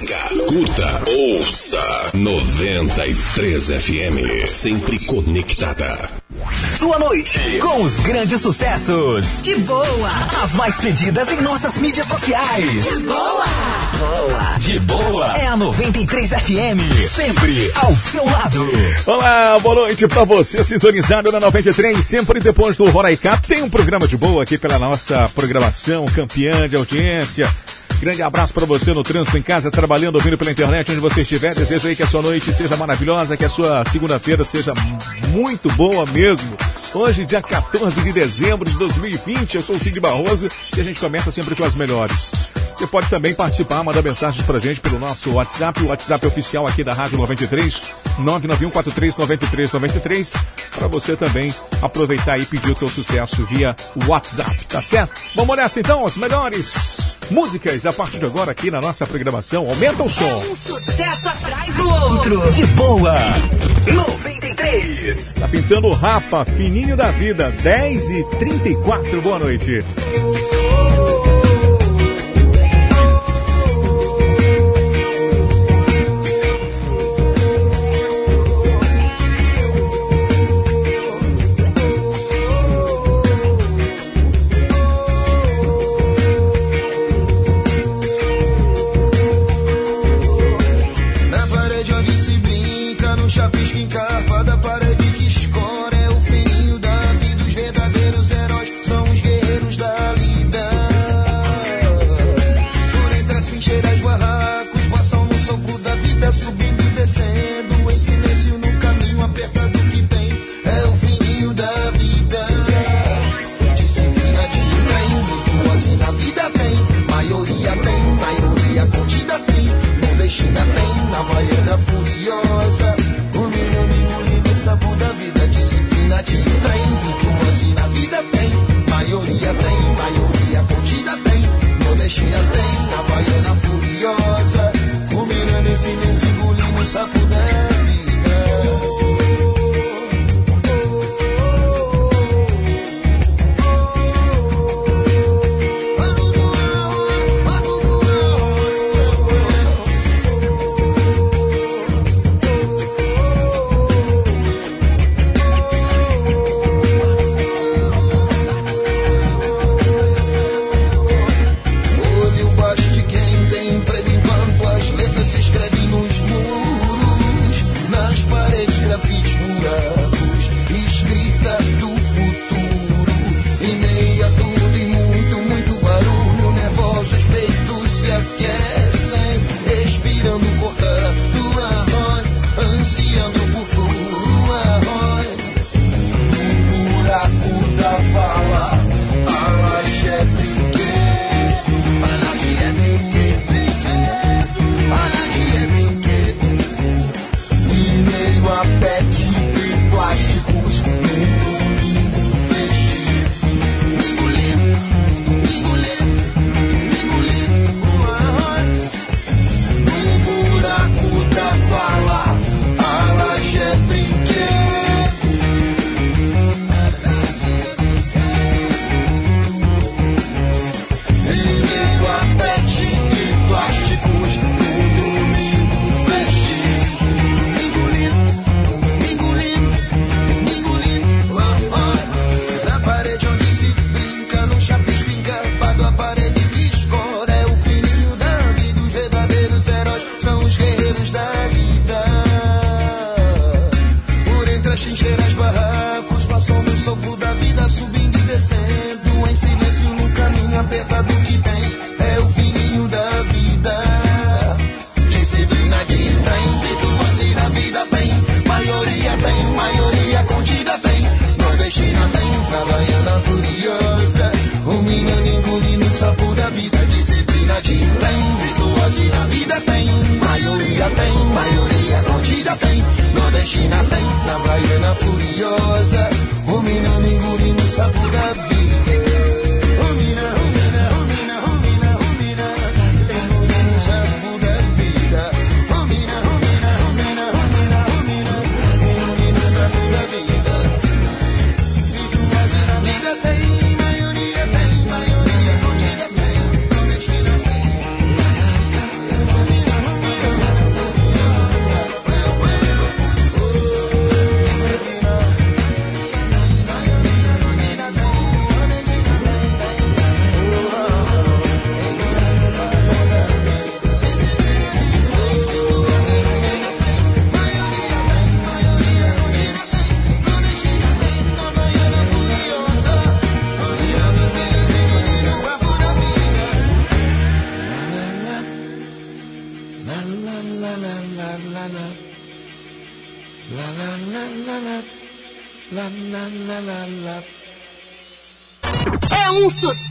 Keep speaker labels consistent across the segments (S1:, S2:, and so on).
S1: Siga, curta, ouça 93 FM, sempre conectada.
S2: Sua noite com os grandes sucessos.
S3: De boa.
S2: As mais pedidas em nossas mídias sociais.
S3: De boa.
S2: Boa. De boa. É a 93 FM, sempre ao seu lado.
S4: Olá, boa noite pra você sintonizado na 93, sempre depois do Roraicap. Tem um programa de boa aqui pela nossa programação, campeã de audiência. Grande abraço para você no trânsito, em casa, trabalhando, ouvindo pela internet, onde você estiver. Desejo aí que a sua noite seja maravilhosa, que a sua segunda-feira seja muito boa mesmo. Hoje, dia 14 de dezembro de 2020, eu sou o Cid Barroso e a gente começa sempre com as melhores. Você pode também participar, mandar mensagens pra gente pelo nosso WhatsApp, o WhatsApp oficial aqui da Rádio 93, 991439393, para você também aproveitar e pedir o teu sucesso via WhatsApp, tá certo? Vamos nessa então, as melhores músicas a partir de agora aqui na nossa programação. Aumenta o som.
S3: Um sucesso atrás do outro.
S2: De boa. 93.
S4: Tá pintando o rapa, fininho da vida, 10 e 34 boa noite.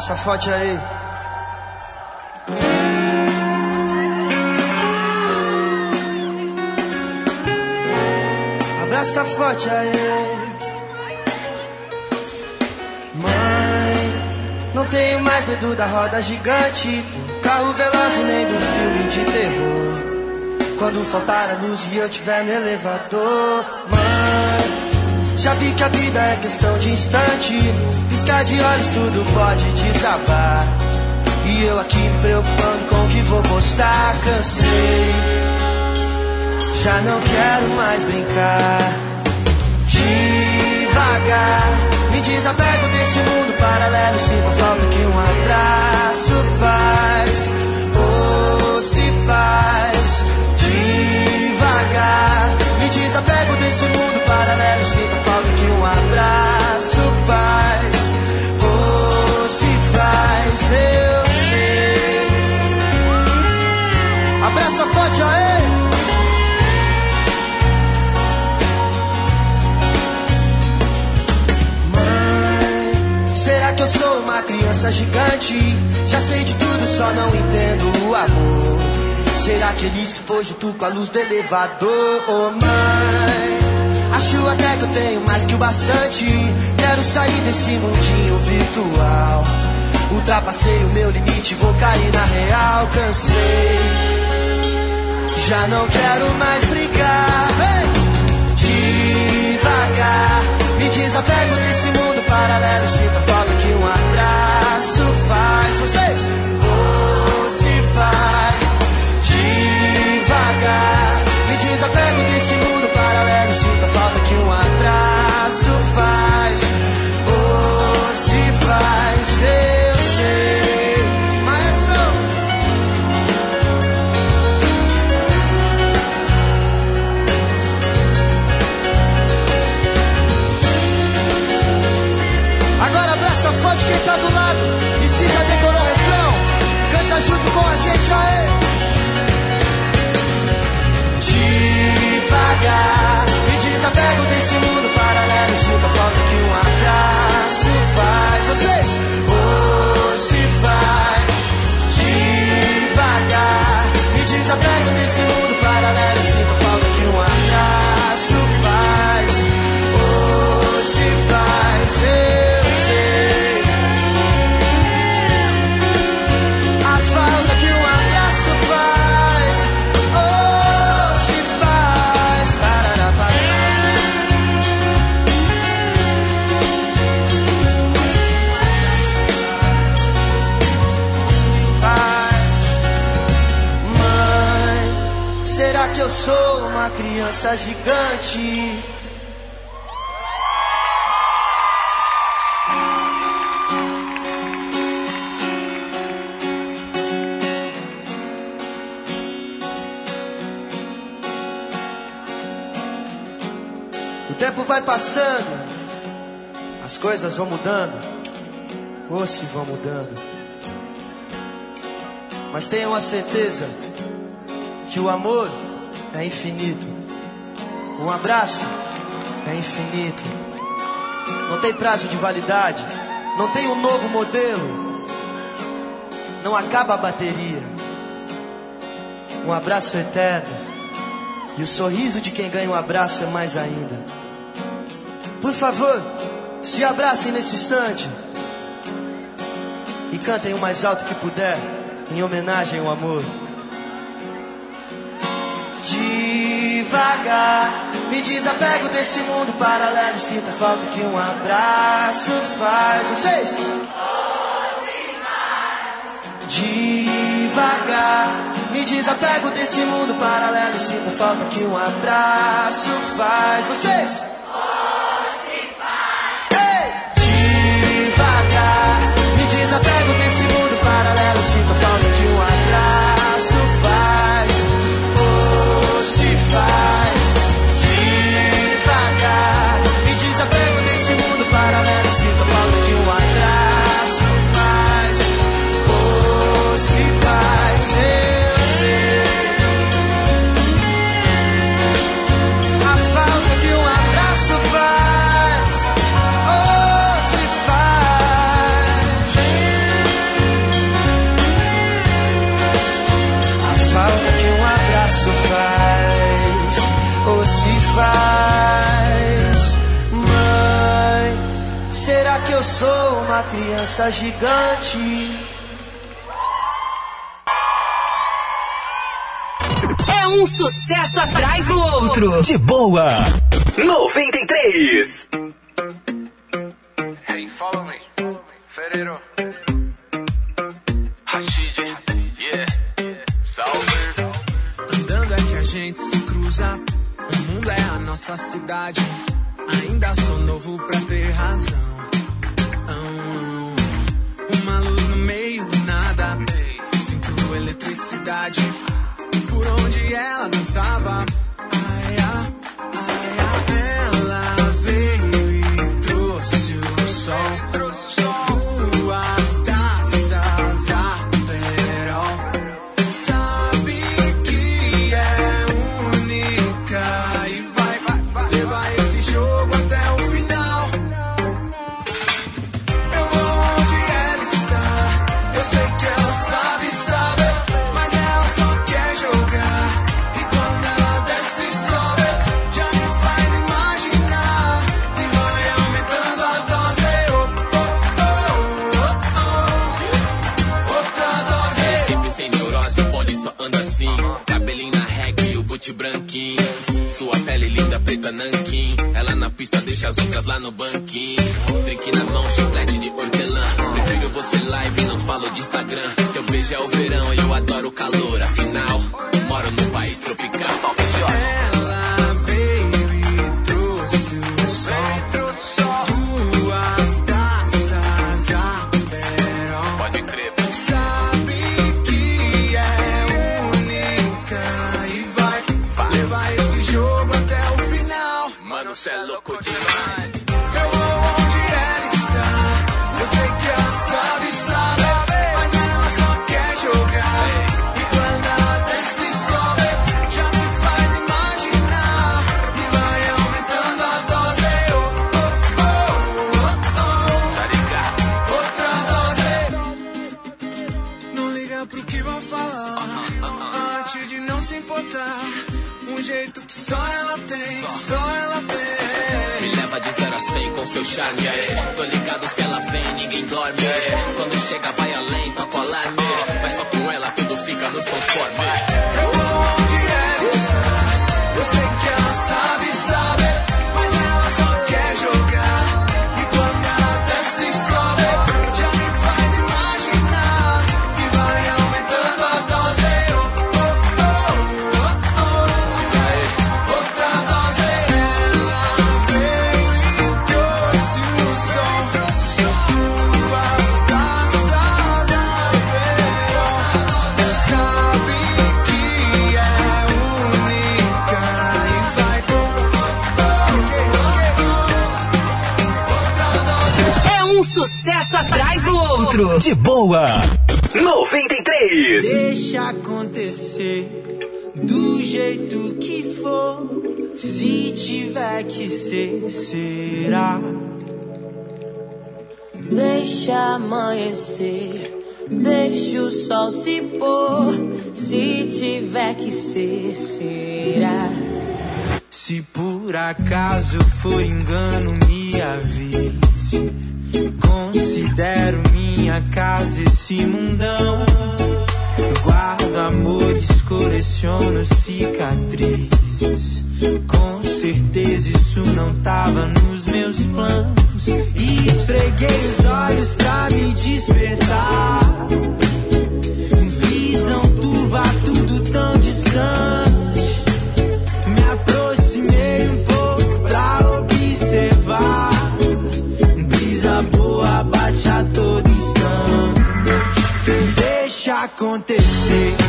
S5: Abraça forte aí. Abraça forte aí. Mãe, não tenho mais medo da roda gigante, do carro veloz nem do filme de terror. Quando faltar a luz e eu tiver no elevador, já vi que a vida é questão de instante. Piscar de olhos tudo pode desabar. E eu aqui me preocupando com o que vou postar, cansei. Já não quero mais brincar. Devagar, me desapego desse mundo paralelo. Sinto falta que um abraço faz. Ou se faz. Devagar, desapego desse mundo paralelo. Sinto falta que um abraço faz. Ou se faz, eu sei. Abraça forte aí. Mãe, será que eu sou uma criança gigante? Já sei de tudo, só não entendo o amor. Será que ele se foi junto com a luz do elevador? Oh mãe, acho até que eu tenho mais que o bastante. Quero sair desse mundinho virtual. Ultrapassei o meu limite, vou cair na real, cansei. Já não quero mais brigar. Devagar, me desapego desse mundo paralelo. Sinto a falta que um abraço faz. Vocês, se faz. Devagar, me desapego desse mundo paralelo. Sinto a falta que um abraço faz. Ou se faz, criança gigante? O tempo vai passando, as coisas vão mudando, ou se vão mudando. Mas tenham a certeza que o amor é infinito, um abraço é infinito, não tem prazo de validade, não tem um novo modelo, não acaba a bateria. Um abraço eterno e o sorriso de quem ganha um abraço é mais ainda. Por favor, se abracem nesse instante e cantem o mais alto que puder em homenagem ao amor. Devagar, me desapego desse mundo paralelo. Sinto falta que um abraço faz. Vocês? Devagar, me desapego desse mundo paralelo sinto falta que um abraço faz. Vocês? Será que eu sou uma criança gigante?
S3: É um sucesso atrás do outro.
S6: De boa. 93.
S7: Hey, follow me. Ferreiro. Rashid. Yeah. Salve.
S5: Andando é que a gente se cruza. O mundo é a nossa cidade. Ainda sou novo pra ter razão. Uma luz no meio do nada. Sinto eletricidade. Por onde ela dançava.
S8: Branquinho. Sua pele linda, preta nanquim. Ela na pista deixa as outras lá no banquinho. Drink na mão, chiclete de hortelã. Prefiro você live, não falo de Instagram. Teu beijo é o verão e eu adoro o calor. Afinal, moro num país tropical. Seu charme, é. Tô ligado se ela vem, ninguém dorme, é. Quando chega, vai além, toca alarme. Mas só com ela tudo fica nos conforme.
S3: Outro.
S6: De boa. 93.
S5: Deixa acontecer do jeito que for. Se tiver que ser, será.
S9: Deixa amanhecer, deixa o sol se pôr. Se tiver que ser, será.
S5: Se por acaso for engano, me avise. Considero minha casa esse mundão. Guardo amores, coleciono cicatrizes. Com certeza isso não tava nos meus planos. E esfreguei os olhos pra me despertar. Visão turva, tudo distante. Acontecer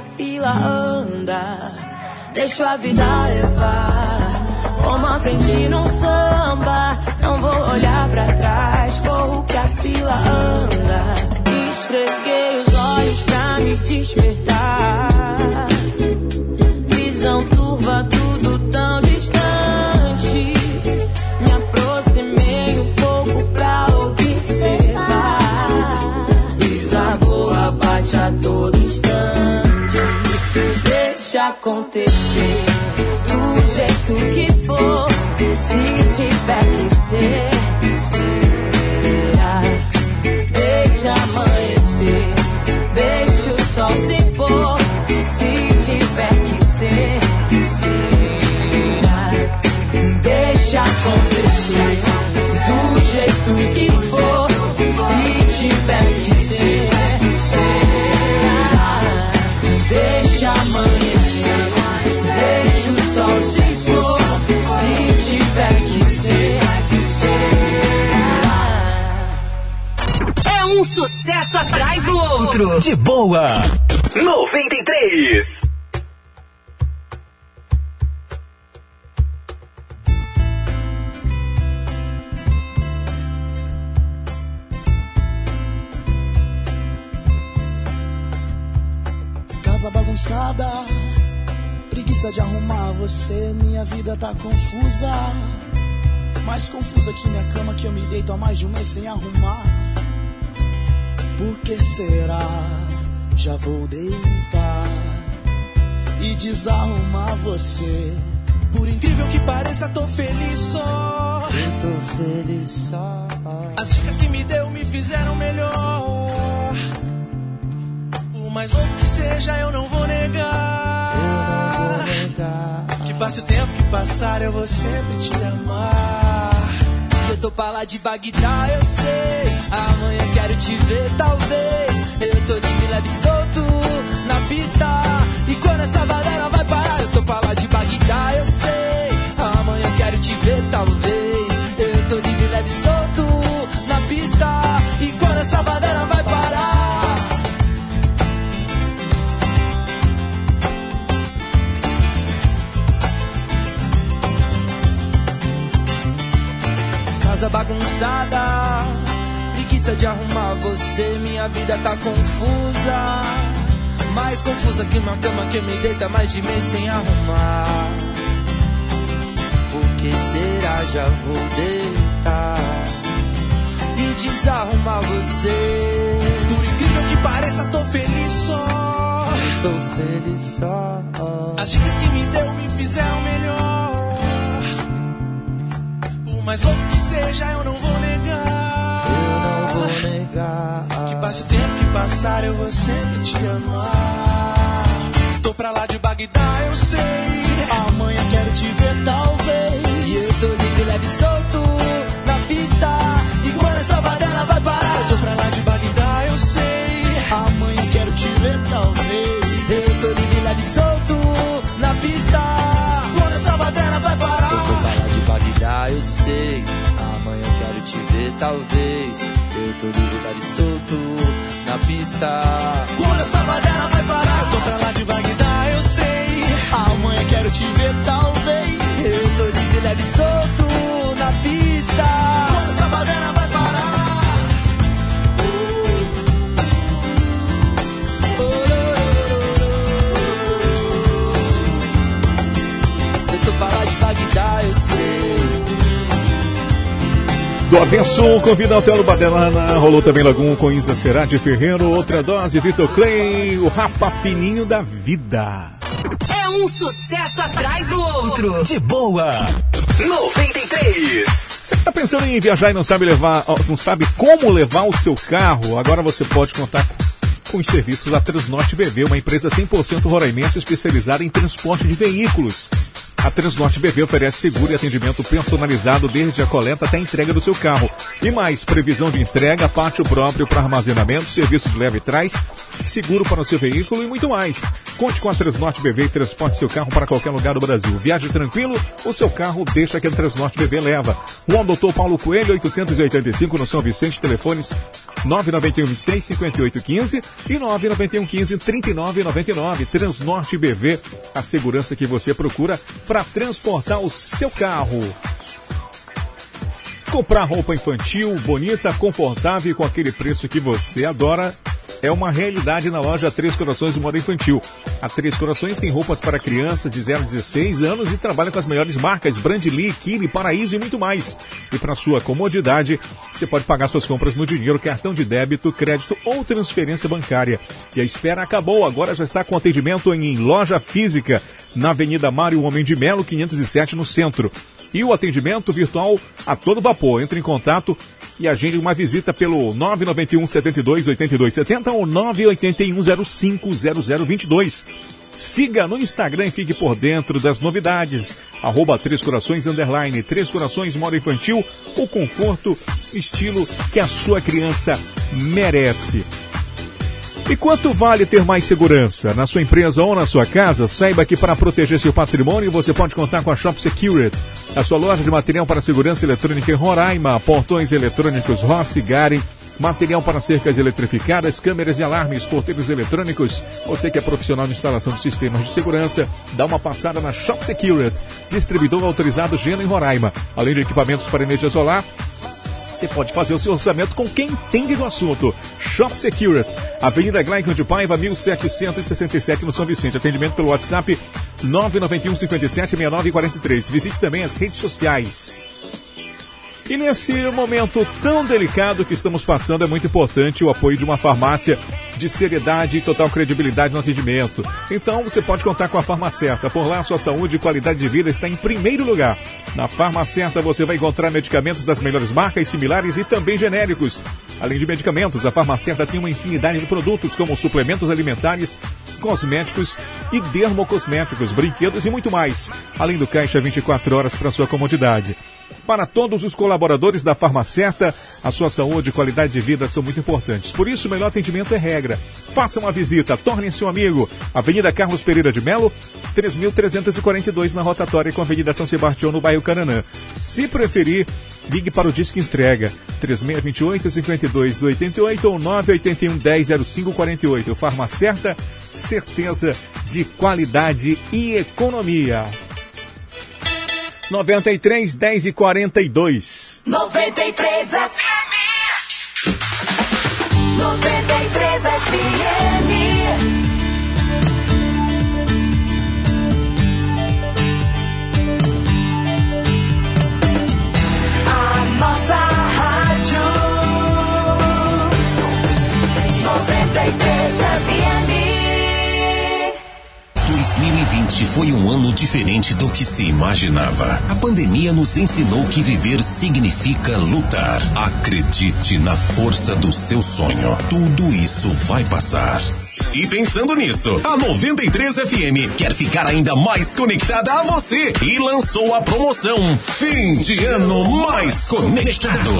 S9: a fila anda. Deixa a vida levar, como aprendi num samba. Não vou olhar pra trás, corro que a fila anda. Esfreguei os olhos pra me despertar. Acontecer do jeito que for. Se tiver que ser, será. Deixa amanhecer,
S3: sucesso atrás do outro.
S6: De boa. 93.
S5: Casa bagunçada, preguiça de arrumar você. Minha vida tá confusa, mais confusa que minha cama que eu me deito há mais de um mês sem arrumar. Por que será? Já vou deitar e desarrumar você. Por incrível que pareça, tô feliz só. Tô feliz só. As dicas que me deu me fizeram melhor. Por mais louco que seja, eu não vou negar. Eu não vou negar. Que passe o tempo que passar, eu vou sempre te amar. Eu tô pra lá de Bagdá, eu sei. Amanhã quero te ver, talvez. Eu tô livre, leve solto na pista. E quando essa balela vai parar, eu tô pra lá de Bagdá, eu sei. Amanhã quero te ver, talvez. Preguiça de arrumar você. Minha vida tá confusa, mais confusa que uma cama que me deita mais de mês sem arrumar. Por que será? Já vou deitar e desarrumar você. Por incrível que pareça, tô feliz só. Tô feliz só. As dicas que me deu me fizeram melhor. Por mais louco que seja, eu não vou negar. Que passe o tempo que passar, eu vou sempre te amar. Tô pra lá de Bagdá, eu sei. Amanhã quero te ver, talvez. E eu tô livre, leve e solto na pista. E quando essa badela vai parar, eu tô pra lá de Bagdá, eu sei. Amanhã quero te ver, talvez. Eu tô livre, leve e solto na pista. Quando essa badela vai parar, eu tô pra lá de Bagdá, eu sei. Amanhã te ver, talvez. Eu tô livre, e solto na pista. Quando essa badela vai parar, eu tô pra lá de Bagdá, eu sei. Amanhã quero te ver, talvez. Eu tô livre, e solto na pista. Quando essa badela vai parar. Eu tô pra lá de Bagdá, eu sei.
S10: Do avesso, convida ao Telo Badelana, rolou também Lagoon com Isa Serati Ferreiro, outra dose, Vitor Clay, o rapa fininho da vida.
S3: É um sucesso atrás do outro.
S6: De boa. 93.
S10: Você que tá pensando em viajar e não sabe levar, não sabe como levar o seu carro, agora você pode contar com os serviços da Transnorte BV, uma empresa 100% roraimense especializada em transporte de veículos. A Transnorte BV oferece seguro e atendimento personalizado desde a coleta até a entrega do seu carro. E mais, previsão de entrega, pátio próprio para armazenamento, serviço de leve e trás, seguro para o seu veículo e muito mais. Conte com a Transnorte BV e transporte seu carro para qualquer lugar do Brasil. Viaje tranquilo, o seu carro deixa que a Transnorte BV leva. Rua Doutor Paulo Coelho, 885 no São Vicente, telefones 991 26 5815 e 991 15 3999. Transnorte BV, a segurança que você procura para transportar o seu carro. Comprar roupa infantil, bonita, confortável e com aquele preço que você adora é uma realidade na loja Três Corações do Moda Infantil. A Três Corações tem roupas para crianças de 0 a 16 anos e trabalha com as melhores marcas Brandly, Kili, Paraíso e muito mais. E para sua comodidade, você pode pagar suas compras no dinheiro, cartão de débito, crédito ou transferência bancária. E a espera acabou, agora já está com atendimento em loja física, na Avenida Mário Homem de Melo, 507 no centro. E o atendimento virtual a todo vapor. Entre em contato e agende uma visita pelo 991 72 82 70 ou 981 05 0022. Siga no Instagram e fique por dentro das novidades. Arroba Três Corações Underline. Três Corações Moda Infantil. O conforto, estilo que a sua criança merece. E quanto vale ter mais segurança? Na sua empresa ou na sua casa, saiba que para proteger seu patrimônio você pode contar com a Shop Security, a sua loja de material para segurança eletrônica em Roraima, portões eletrônicos Rossi, Garen, material para cercas eletrificadas, câmeras e alarmes, porteiros eletrônicos. Você que é profissional de instalação de sistemas de segurança, dá uma passada na Shop Security, distribuidor autorizado Geno em Roraima. Além de equipamentos para energia solar, você pode fazer o seu orçamento com quem entende do assunto. Shop Security, Avenida Glycon de Paiva, 1767 no São Vicente. Atendimento pelo WhatsApp 991 57 69 43. Visite também as redes sociais. E nesse momento tão delicado que estamos passando, é muito importante o apoio de uma farmácia de seriedade e total credibilidade no atendimento. Então você pode contar com a Farmacerta. Por lá, sua saúde e qualidade de vida está em primeiro lugar. Na Farmacerta você vai encontrar medicamentos das melhores marcas, similares e também genéricos. Além de medicamentos, a Farmacerta tem uma infinidade de produtos como suplementos alimentares, cosméticos e dermocosméticos, brinquedos e muito mais. Além do caixa 24 horas para sua comodidade. Para todos os colaboradores da Farmacerta, a sua saúde e qualidade de vida são muito importantes. Por isso, o melhor atendimento é regra. Faça uma visita, torne seu amigo. Avenida Carlos Pereira de Melo, 3.342 na rotatória com a Avenida São Sebastião, no bairro Caranã. Se preferir, ligue para o Disque Entrega, 3628-5288 ou 981-100548. Farmacerta, certeza de qualidade e economia. 93 10 e 42.
S9: 93 FM. 93 FM. A nossa rádio. 93
S1: 2020 foi um ano diferente do que se imaginava. A pandemia nos ensinou que viver significa lutar. Acredite na força do seu sonho. Tudo isso vai passar. E pensando nisso, a 93 FM quer ficar ainda mais conectada a você e lançou a promoção Fim de Ano Mais Conectado.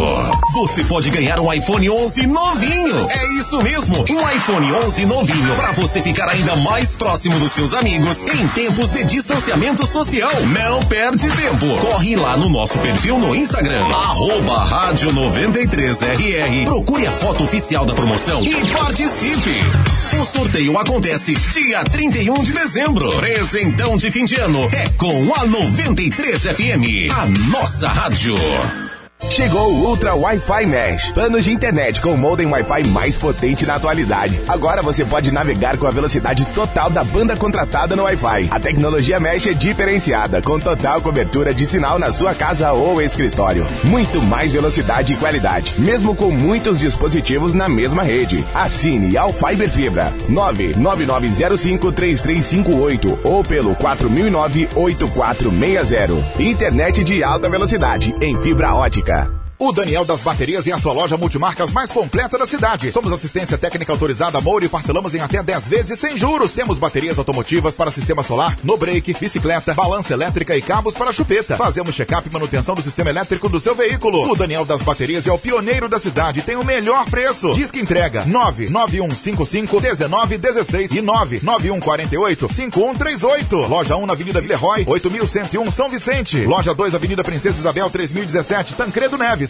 S1: Você pode ganhar um iPhone 11 novinho. É isso mesmo, um iPhone 11 novinho para você ficar ainda mais próximo dos seus amigos em tempos de distanciamento social. Não perde tempo. Corre lá no nosso perfil no Instagram, arroba rádio 93RR. Procure a foto oficial da promoção e participe. O sorteio acontece dia 31 de dezembro. Presentão de fim de ano é com a 93 FM, a nossa rádio.
S11: Chegou o Ultra Wi-Fi Mesh. Planos de internet com o modem Wi-Fi mais potente na atualidade. Agora você pode navegar com a velocidade total da banda contratada no Wi-Fi. A tecnologia Mesh é diferenciada, com total cobertura de sinal na sua casa ou escritório. Muito mais velocidade e qualidade, mesmo com muitos dispositivos na mesma rede. Assine ao Fiber Fibra 999053358 ou pelo 4009-8460. Internet de alta velocidade em fibra ótica.
S12: Música o Daniel das Baterias é a sua loja multimarcas mais completa da cidade. Somos assistência técnica autorizada Moura e parcelamos em até 10 vezes sem juros. Temos baterias automotivas para sistema solar, no break, bicicleta, balança elétrica e cabos para chupeta. Fazemos check-up e manutenção do sistema elétrico do seu veículo. O Daniel das Baterias é o pioneiro da cidade tem o melhor preço. Diz que entrega 991551916 e 991485138. Loja 1 na Avenida Villeroy, 8101 São Vicente. Loja 2 Avenida Princesa Isabel 3017 Tancredo Neves.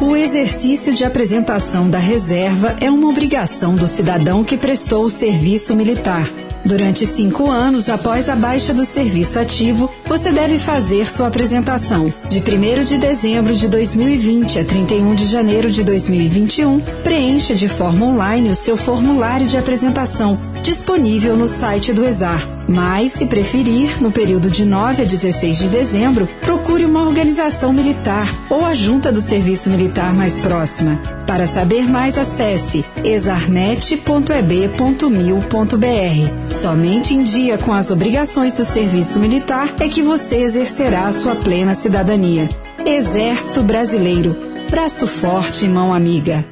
S13: O exercício de apresentação da reserva é uma obrigação do cidadão que prestou o serviço militar. Durante cinco anos após a baixa do serviço ativo, você deve fazer sua apresentação. De 1 de dezembro de 2020 a 31 de janeiro de 2021, preencha de forma online o seu formulário de apresentação, disponível no site do ESAR. Mas, se preferir, no período de 9 a 16 de dezembro, procure uma organização militar ou a junta do serviço militar mais próxima. Para saber mais, acesse exarnet.eb.mil.br. Somente em dia com as obrigações do serviço militar é que você exercerá a sua plena cidadania. Exército Brasileiro. Braço forte mão amiga.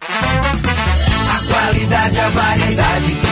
S14: A qualidade, a variedade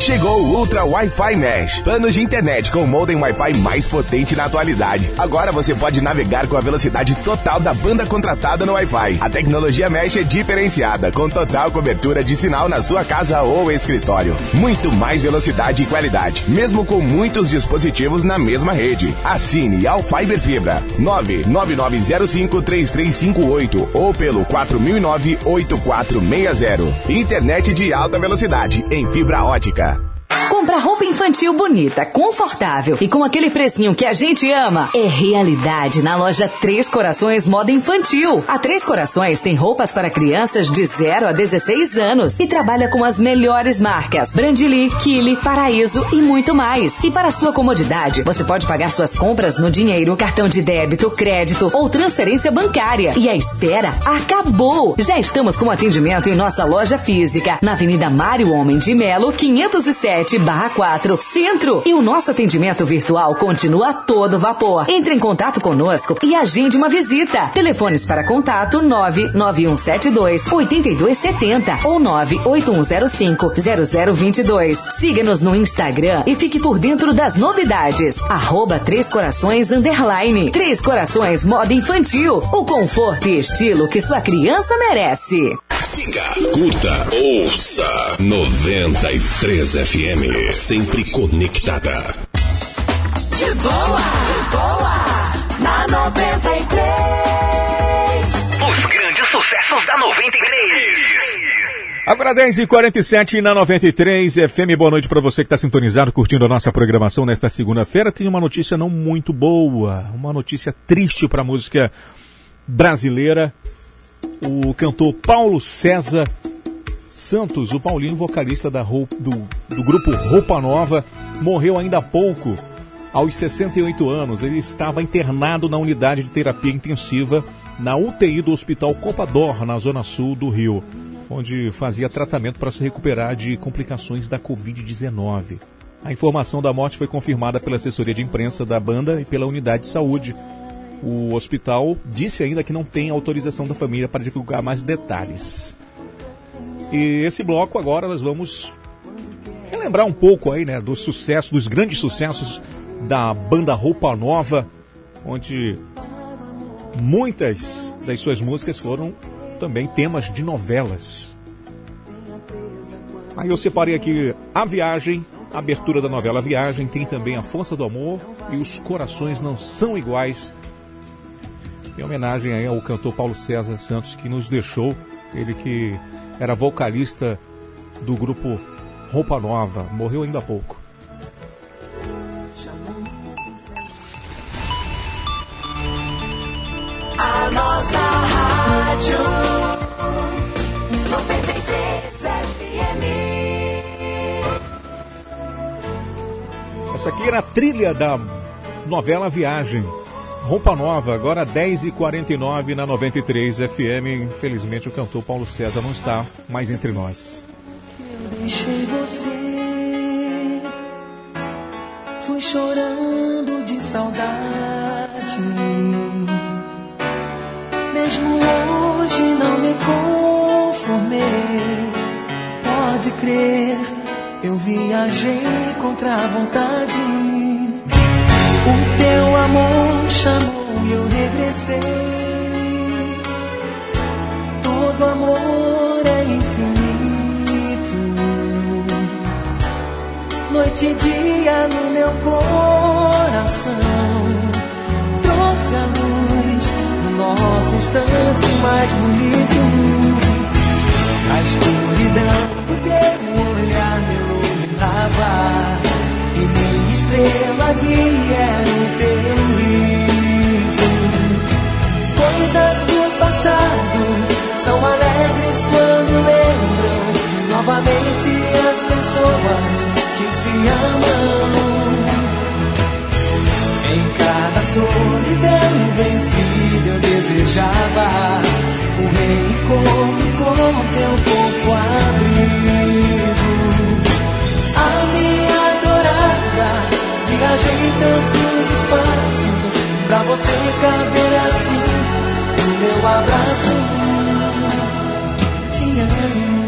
S11: Chegou o Ultra Wi-Fi Mesh. Planos de internet com o modem Wi-Fi mais potente na atualidade. Agora você pode navegar com a velocidade total da banda contratada no Wi-Fi. A tecnologia Mesh é diferenciada, com total cobertura de sinal na sua casa ou escritório. Muito mais velocidade e qualidade, mesmo com muitos dispositivos na mesma rede. Assine ao Fiber Fibra 999053358 ou pelo 4009-8460. Internet de alta velocidade em fibra ótica.
S15: Comprar roupa infantil bonita, confortável e com aquele precinho que a gente ama é realidade na loja Três Corações Moda Infantil. A Três Corações tem roupas para crianças de 0 a 16 anos e trabalha com as melhores marcas: Brandili, Kili, Paraíso e muito mais. E para sua comodidade, você pode pagar suas compras no dinheiro, cartão de débito, crédito ou transferência bancária. E a espera acabou! Já estamos com atendimento em nossa loja física, na Avenida Mário Homem de Melo, 507 barra 4, Centro. E o nosso atendimento virtual continua a todo vapor. Entre em contato conosco e agende uma visita. Telefones para contato 99172 8270 ou 98105 0022. Siga-nos no Instagram e fique por dentro das novidades. Arroba Três Corações Underline. Três Corações Moda Infantil. O conforto e estilo que sua criança merece.
S1: Siga, curta, ouça 93 FM. Sempre conectada.
S14: De boa, de boa, na 93.
S6: Os grandes sucessos da 93.
S10: Agora 10h47 na 93 FM. Boa noite para você que está sintonizado, curtindo a nossa programação nesta segunda-feira. Tem uma notícia não muito boa, uma notícia triste para a música brasileira. O cantor Paulo César Santos, o Paulinho, vocalista da do, do grupo Roupa Nova, morreu ainda há pouco, aos 68 anos. Ele estava internado na unidade de terapia intensiva na UTI do Hospital Copador, na zona sul do Rio, onde fazia tratamento para se recuperar de complicações da Covid-19. A informação da morte foi confirmada pela assessoria de imprensa da banda e pela unidade de saúde. O hospital disse ainda que não tem autorização da família para divulgar mais detalhes. E esse bloco agora nós vamos relembrar um pouco aí, né, do sucesso, dos grandes sucessos da banda Roupa Nova, onde muitas das suas músicas foram também temas de novelas. Aí eu separei aqui A Viagem, a abertura da novela Viagem, tem também A Força do Amor e Os Corações Não São Iguais. Em homenagem aí ao cantor Paulo César Santos que nos deixou, ele que era vocalista do grupo Roupa Nova, morreu ainda há pouco.
S14: A nossa rádio 93 FM.
S10: Essa aqui era a trilha da novela Viagem. Roupa Nova, agora 10h49 na 93 FM. Infelizmente o cantor Paulo César não está mais entre nós.
S16: Deixei você, fui chorando de saudade. Mesmo hoje não me conformei. Pode crer, eu viajei contra a vontade. O teu amor chamou e eu regressei. Todo amor é infinito. Noite e dia no meu coração. Trouxe a luz do nosso instante mais bonito. A escuridão do teu olhar me iluminava. Estrela guia o teu riso. Coisas do passado são alegres quando lembram novamente as pessoas que se amam. Em cada solidão vencida eu desejava um reencontro com teu corpo viajei tantos espaços pra você caber assim no meu abraço. Te amo.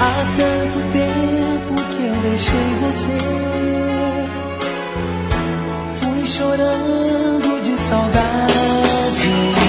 S16: Há tanto tempo que eu deixei você. Fui chorando de saudade.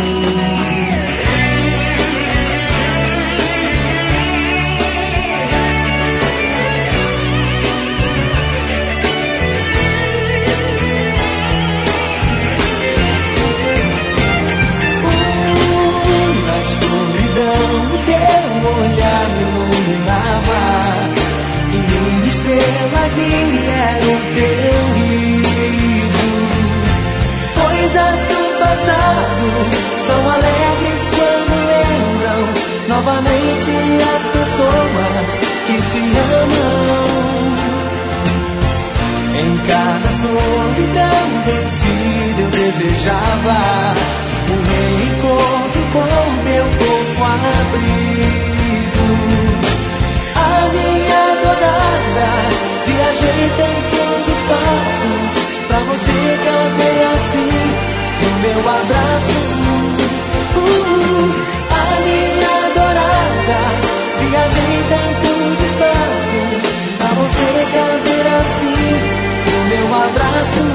S16: Guia era o teu riso. Coisas do passado são alegres quando lembram novamente as pessoas que se amam. Em cada solidão vencida eu desejava um reencontro com teu corpo abrigo. Viajei tantos espaços pra você caber assim no meu abraço. Uh, a minha adorada, viajei tantos espaços pra você caber assim no meu abraço.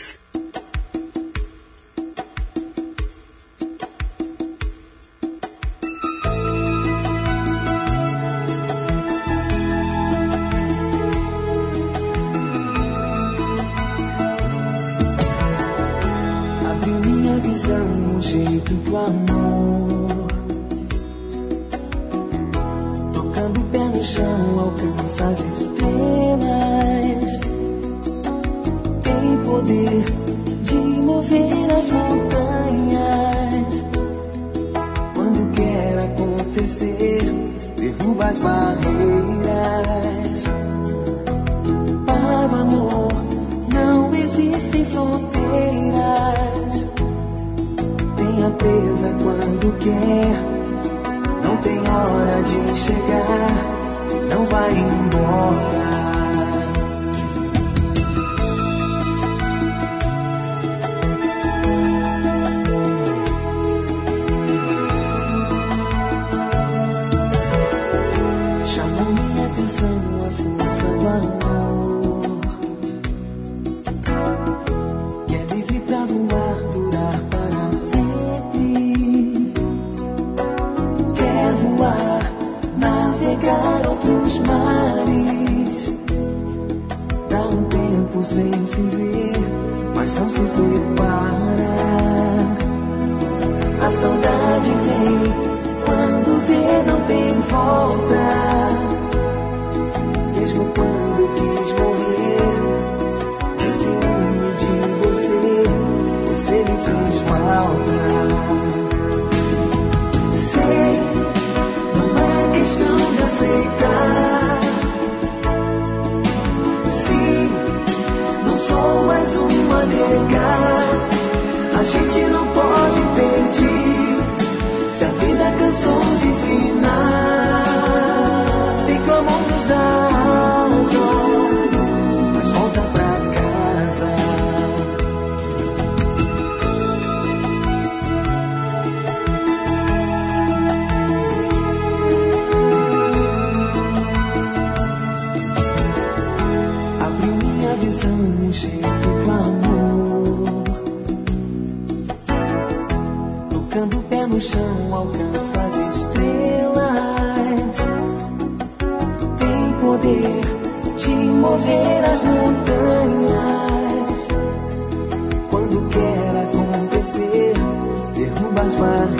S16: mover as montanhas. Quando quer acontecer, derruba as barreiras.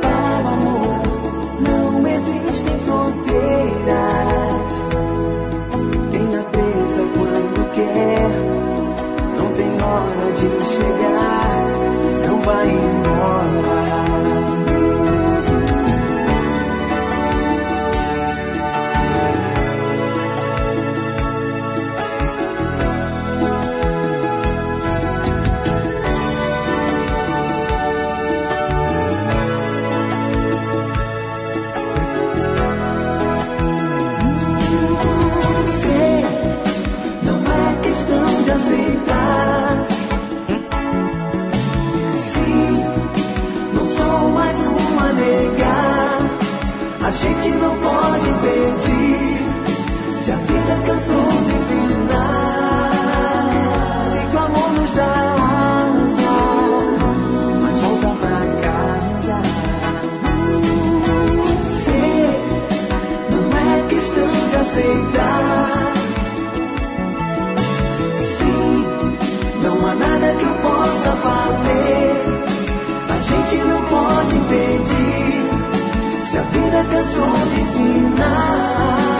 S16: Para o amor não existem fronteiras. Tenha presa quando quer, não tem hora de chegar. 每天 Se a vida cansou de ensinar.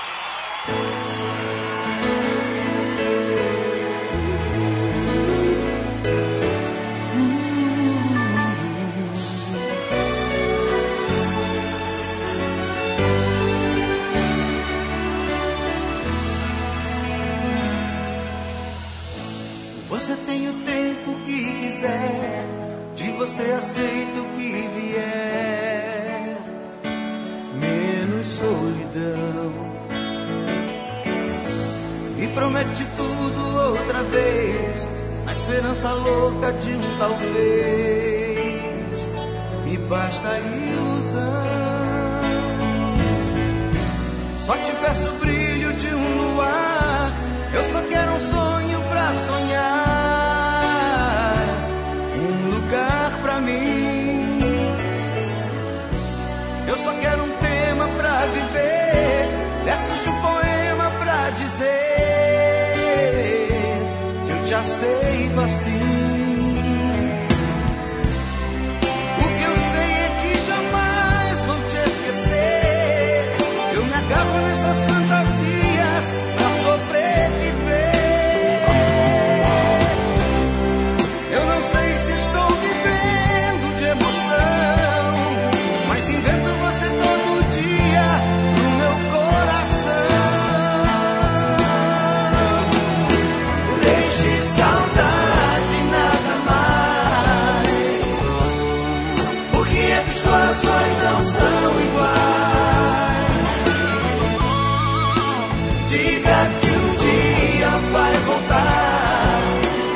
S17: Diga que um dia vai voltar,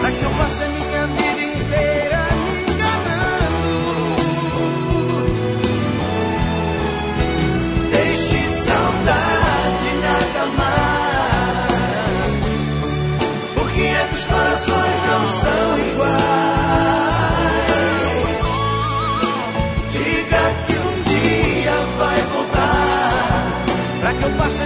S17: pra que eu passe a minha vida inteira me enganando. Deixe saudade nada mais, porque é que os corações não são iguais. Diga que um dia vai voltar, pra que eu passe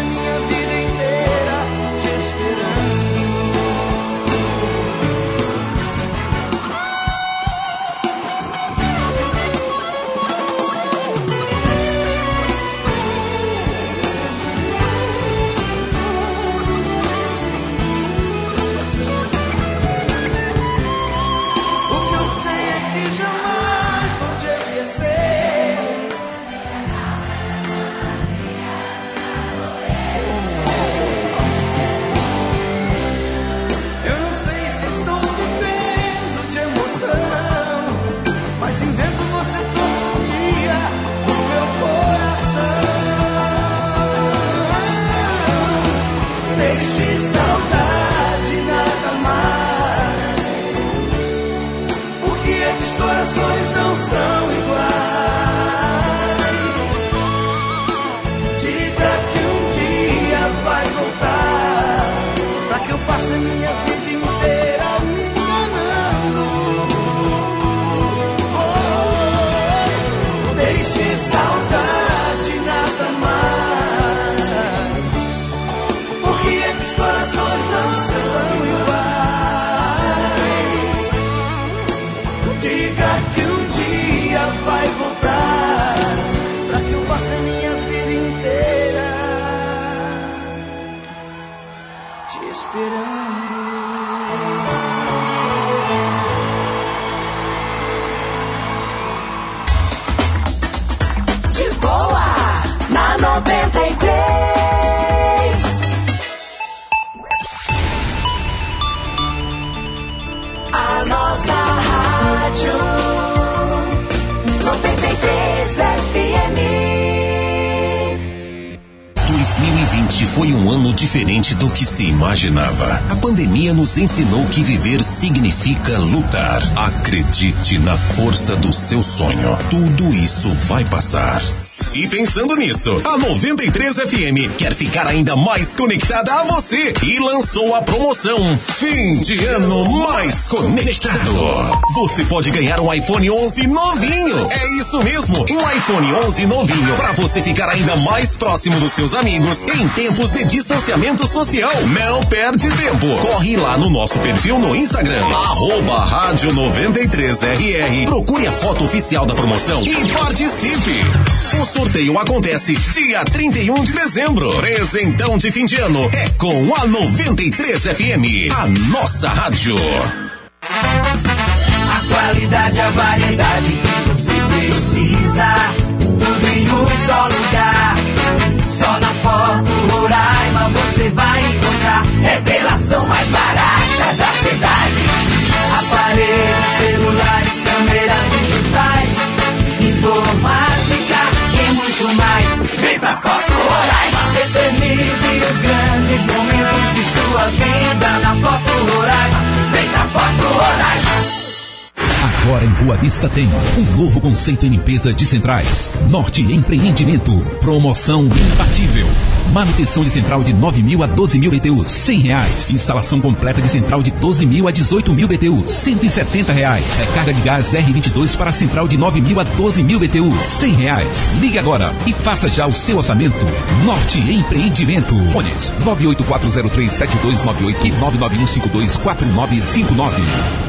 S1: do que se imaginava. A pandemia nos ensinou que viver significa lutar. Acredite na força do seu sonho. Tudo isso vai passar. E pensando nisso, a 93 FM quer ficar ainda mais conectada a você e lançou a promoção Fim de Ano Mais Conectado. Você pode ganhar um iPhone 11 novinho. É isso mesmo, um iPhone 11 novinho para você ficar ainda mais próximo dos seus amigos em tempos de distanciamento social. Não perde tempo. Corre lá no nosso perfil no Instagram, arroba rádio 93RR. Procure a foto oficial da promoção e participe. Sorteio acontece dia 31 de dezembro. Presentão de fim de ano é com a 93 FM, a nossa rádio.
S14: A qualidade, a variedade que você precisa. Tudo em um só lugar. Só na Foto Roraima você vai encontrar. Revelação mais barata da cidade. Aparelhos Pra Foto Roraima. Eternize os
S2: Agora em Boa Vista tem um novo conceito em limpeza de centrais. Norte Empreendimento. Promoção imbatível. Manutenção de central de 9 mil a 12 mil BTUs, 100 reais. Instalação completa de central de 12 mil a 18 mil BTUs, 170 reais. Recarga de gás R22 para central de 9 mil a 12 mil BTUs, 100 reais. Ligue agora e faça já o seu orçamento. Norte Empreendimento. Fones 984037298 e 991524959.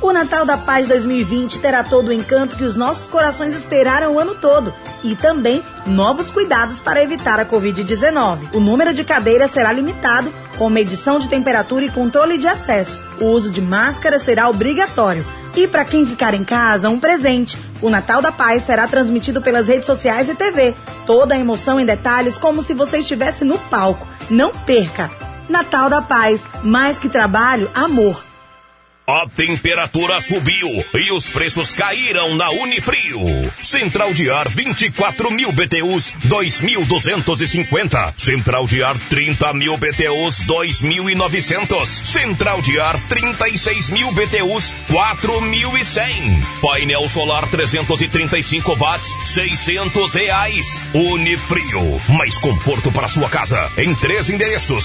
S18: O Natal da Paz 2020 terá todo o encanto que os nossos corações esperaram o ano todo e também novos cuidados para evitar a Covid-19. O número de cadeiras será limitado, com medição de temperatura e controle de acesso. O uso de máscara será obrigatório. E para quem ficar em casa, um presente. O Natal da Paz será transmitido pelas redes sociais e TV. Toda a emoção em detalhes, como se você estivesse no palco. Não perca! Natal da Paz, mais que trabalho, amor.
S1: A temperatura subiu e os preços caíram na Unifrio. Central de ar 24 mil BTUs 2.250. Central de ar 30 mil BTUs 2.900. Central de ar 36 mil BTUs 4.100. Painel solar 335 watts 600 reais. Unifrio. Mais conforto para sua casa em três endereços.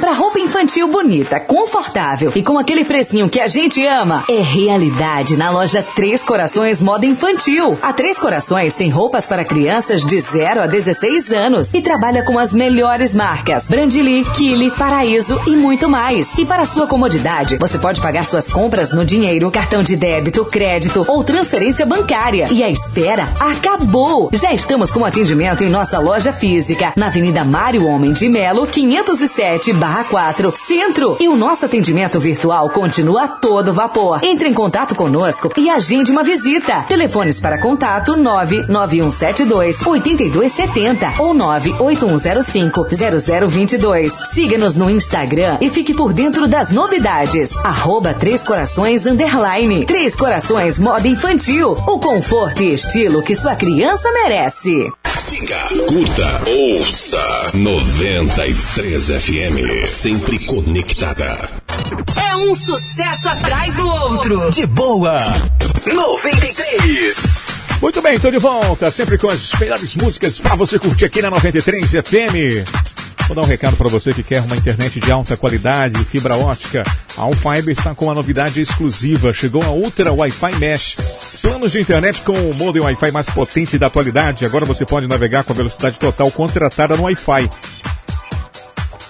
S15: Comprar roupa infantil bonita, confortável e com aquele precinho que a gente ama é realidade na loja Três Corações Moda Infantil. A Três Corações tem roupas para crianças de 0 a 16 anos e trabalha com as melhores marcas: Brandili, Kili, Paraíso e muito mais. E para sua comodidade, você pode pagar suas compras no dinheiro, cartão de débito, crédito ou transferência bancária. E a espera acabou! Já estamos com atendimento em nossa loja física, na Avenida Mário Homem de Melo, 507 barra 4, Centro. E o nosso atendimento virtual continua a todo vapor. Entre em contato conosco e agende uma visita. Telefones para contato 99172 8270 ou 98105 0022. Siga-nos no Instagram e fique por dentro das novidades. Arroba Três Corações Underline. Três Corações Moda Infantil. O conforto e estilo que sua criança merece.
S1: Siga, curta, ouça 93 FM. Sempre conectada.
S3: É um sucesso atrás do outro.
S6: De boa. 93.
S10: Muito bem, estou de volta, sempre com as melhores músicas para você curtir aqui na 93 FM. Vou dar um recado para você que quer uma internet de alta qualidade, fibra ótica. A Alfiber está com uma novidade exclusiva. Chegou a Ultra Wi-Fi Mesh. Planos de internet com o modem Wi-Fi mais potente da atualidade. Agora você pode navegar com a velocidade total contratada no Wi-Fi.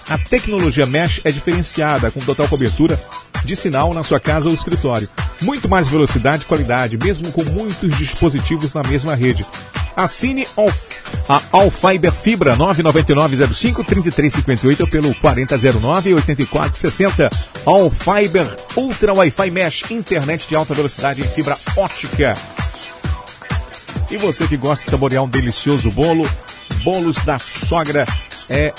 S10: A tecnologia Mesh é diferenciada, com total cobertura de sinal na sua casa ou escritório. Muito mais velocidade e qualidade, mesmo com muitos dispositivos na mesma rede. Assine a Alfiber Fibra 99905-3358 pelo 4009-8460. Alfiber Ultra Wi-Fi Mesh, internet de alta velocidade em fibra ótica. E você que gosta de saborear um delicioso bolo, bolos da sogra é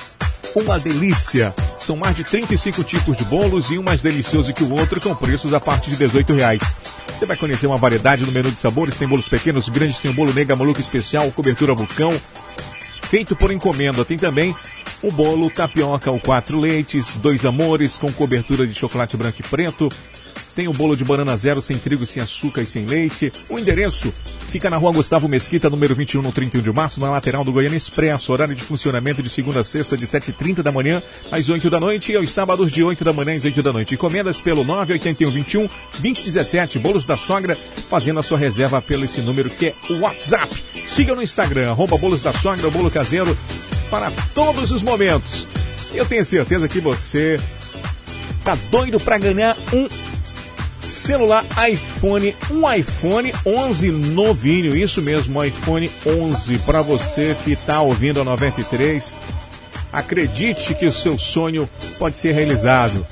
S10: uma delícia. São mais de 35 tipos de bolos e um mais delicioso que o outro com preços a partir de 18 reais. Você vai conhecer uma variedade no menu de sabores, tem bolos pequenos, grandes, tem o bolo nega maluco especial, cobertura vulcão, feito por encomenda. Tem também o bolo tapioca ou quatro leites, dois amores com cobertura de chocolate branco e preto. Tem o bolo de banana zero sem trigo, sem açúcar e sem leite. O endereço Fica na rua Gustavo Mesquita, número 21, no 31 de março, na lateral do Goiânia Expresso. Horário de funcionamento de segunda a sexta, de 7h30 da manhã às 8 da noite e aos sábados de 8 da manhã às 8 da noite. Encomendas pelo 981 21 2017, Bolos da Sogra, fazendo a sua reserva pelo esse número que é o WhatsApp. Siga no Instagram, arroba Bolos da Sogra, Bolo Caseiro, para todos os momentos. Eu tenho certeza que você tá doido para ganhar um celular iPhone, um iPhone 11 novinho, isso mesmo, iPhone 11 para você que está ouvindo a 93. Acredite que o seu sonho pode ser realizado.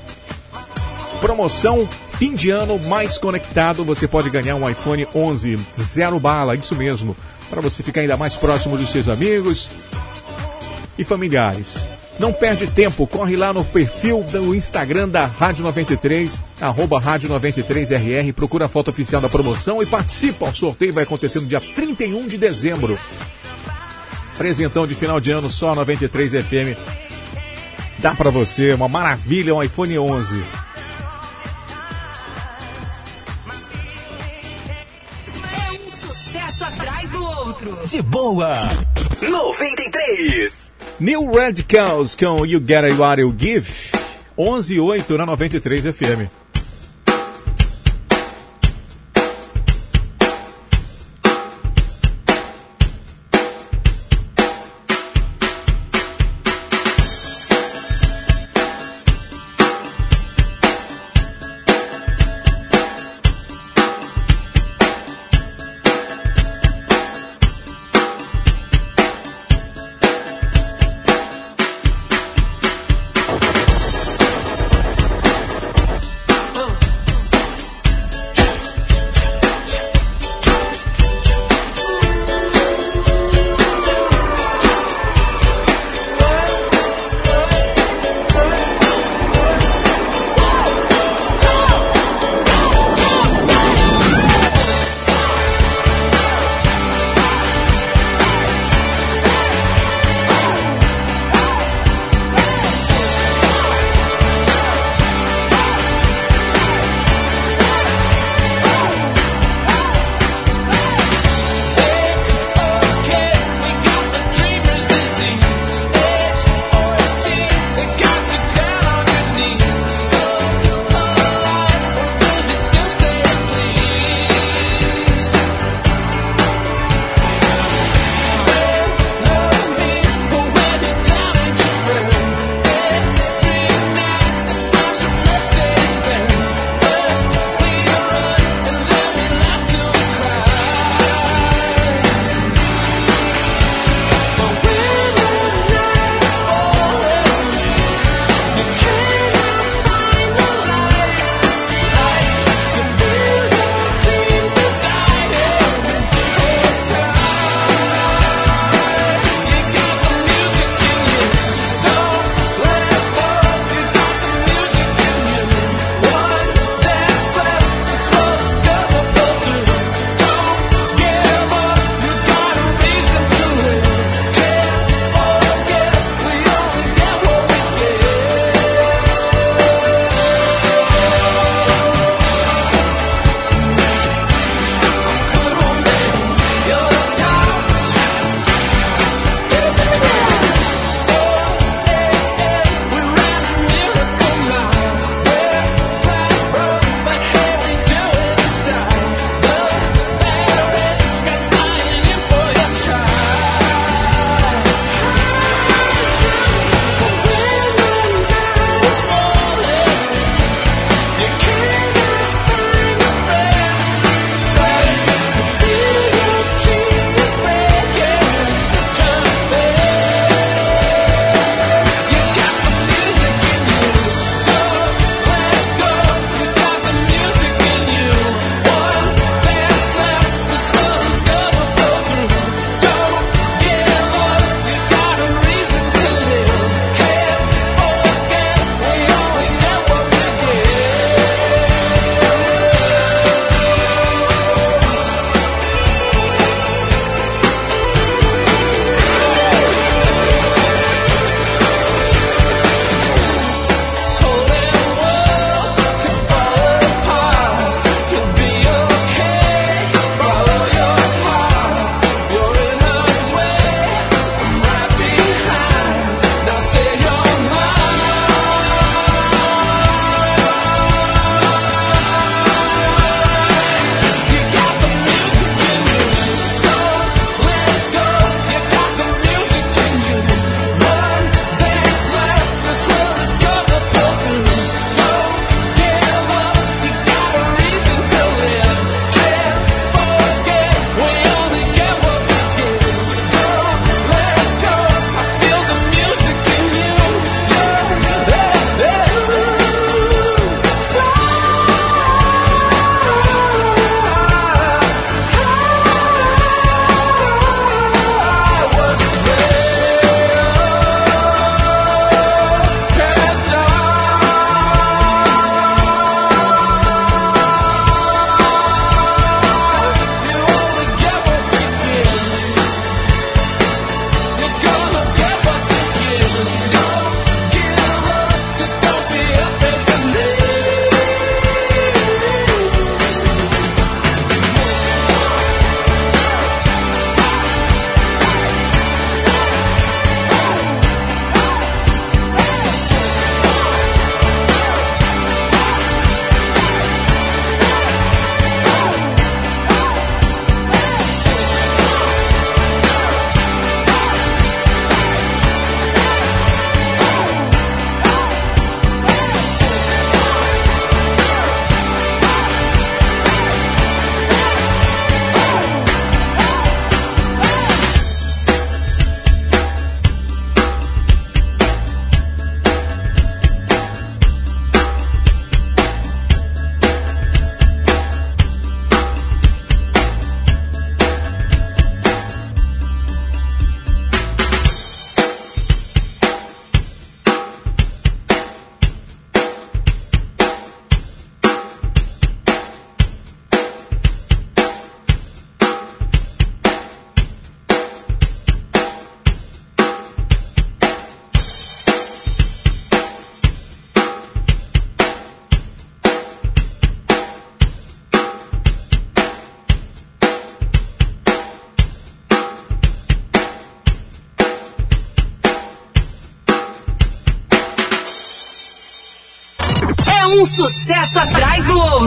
S10: Promoção fim de ano mais conectado, você pode ganhar um iPhone 11 zero bala, isso mesmo, para você ficar ainda mais próximo dos seus amigos e familiares. Não perde tempo, corre lá no perfil do Instagram da Rádio 93, arroba Rádio 93RR, procura a foto oficial da promoção e participa. O sorteio vai acontecer no dia 31 de dezembro. Presentão de final de ano só 93 FM. Dá para você, uma maravilha, um iPhone 11.
S3: É um sucesso atrás do outro.
S6: De boa. 93.
S10: New Radicals com You Get What You Give. 11 e 8 na 93 FM.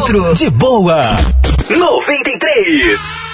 S3: Outro.
S19: De boa. 93.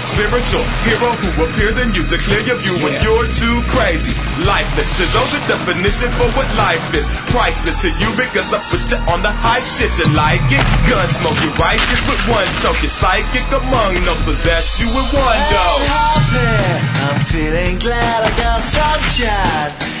S20: spiritual hero who appears in you to clear your view when you're too crazy. Lifeless to those the definition for what life is. Priceless to you because I put you on the high shit. You like it? Gun smoke, you righteous with one toke. You psychic among no possess you with one go.
S5: happy. I'm feeling glad I got sunshine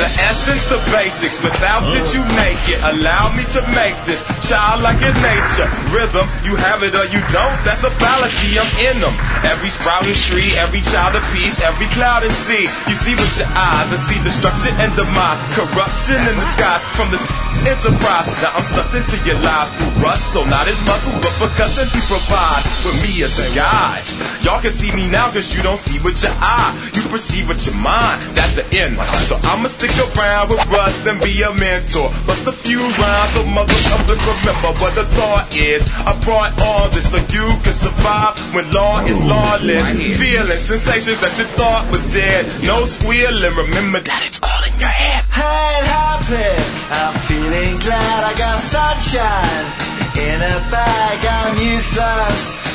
S20: The essence, the basics. Without it, you make it. Allow me to make this childlike in nature. Rhythm, you have it or you don't. That's a fallacy. I'm in them. Every sprouting tree, every child of peace, every cloud and sea. You see with your eyes, I see destruction and demise, corruption in the skies from this enterprise. Now I'm sucked into your lives through rust, so not as muscles, but percussion you provide with me as a guide. Y'all can see me now cause you don't see with your eye. You perceive with your mind. That's the end. So I'ma stick around with Russ and be a mentor. Bust a few rhymes so motherfuckers remember what the thought is. I brought all this so you can survive when law is lawless. Feeling sensations that you thought was dead. No squealing. Remember that it's all in your head.
S5: ain't happy. I'm feeling glad I got sunshine in a bag. I'm useless,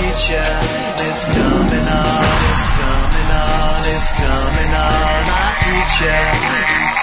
S5: Is coming on. It's coming on. It's coming on. My future.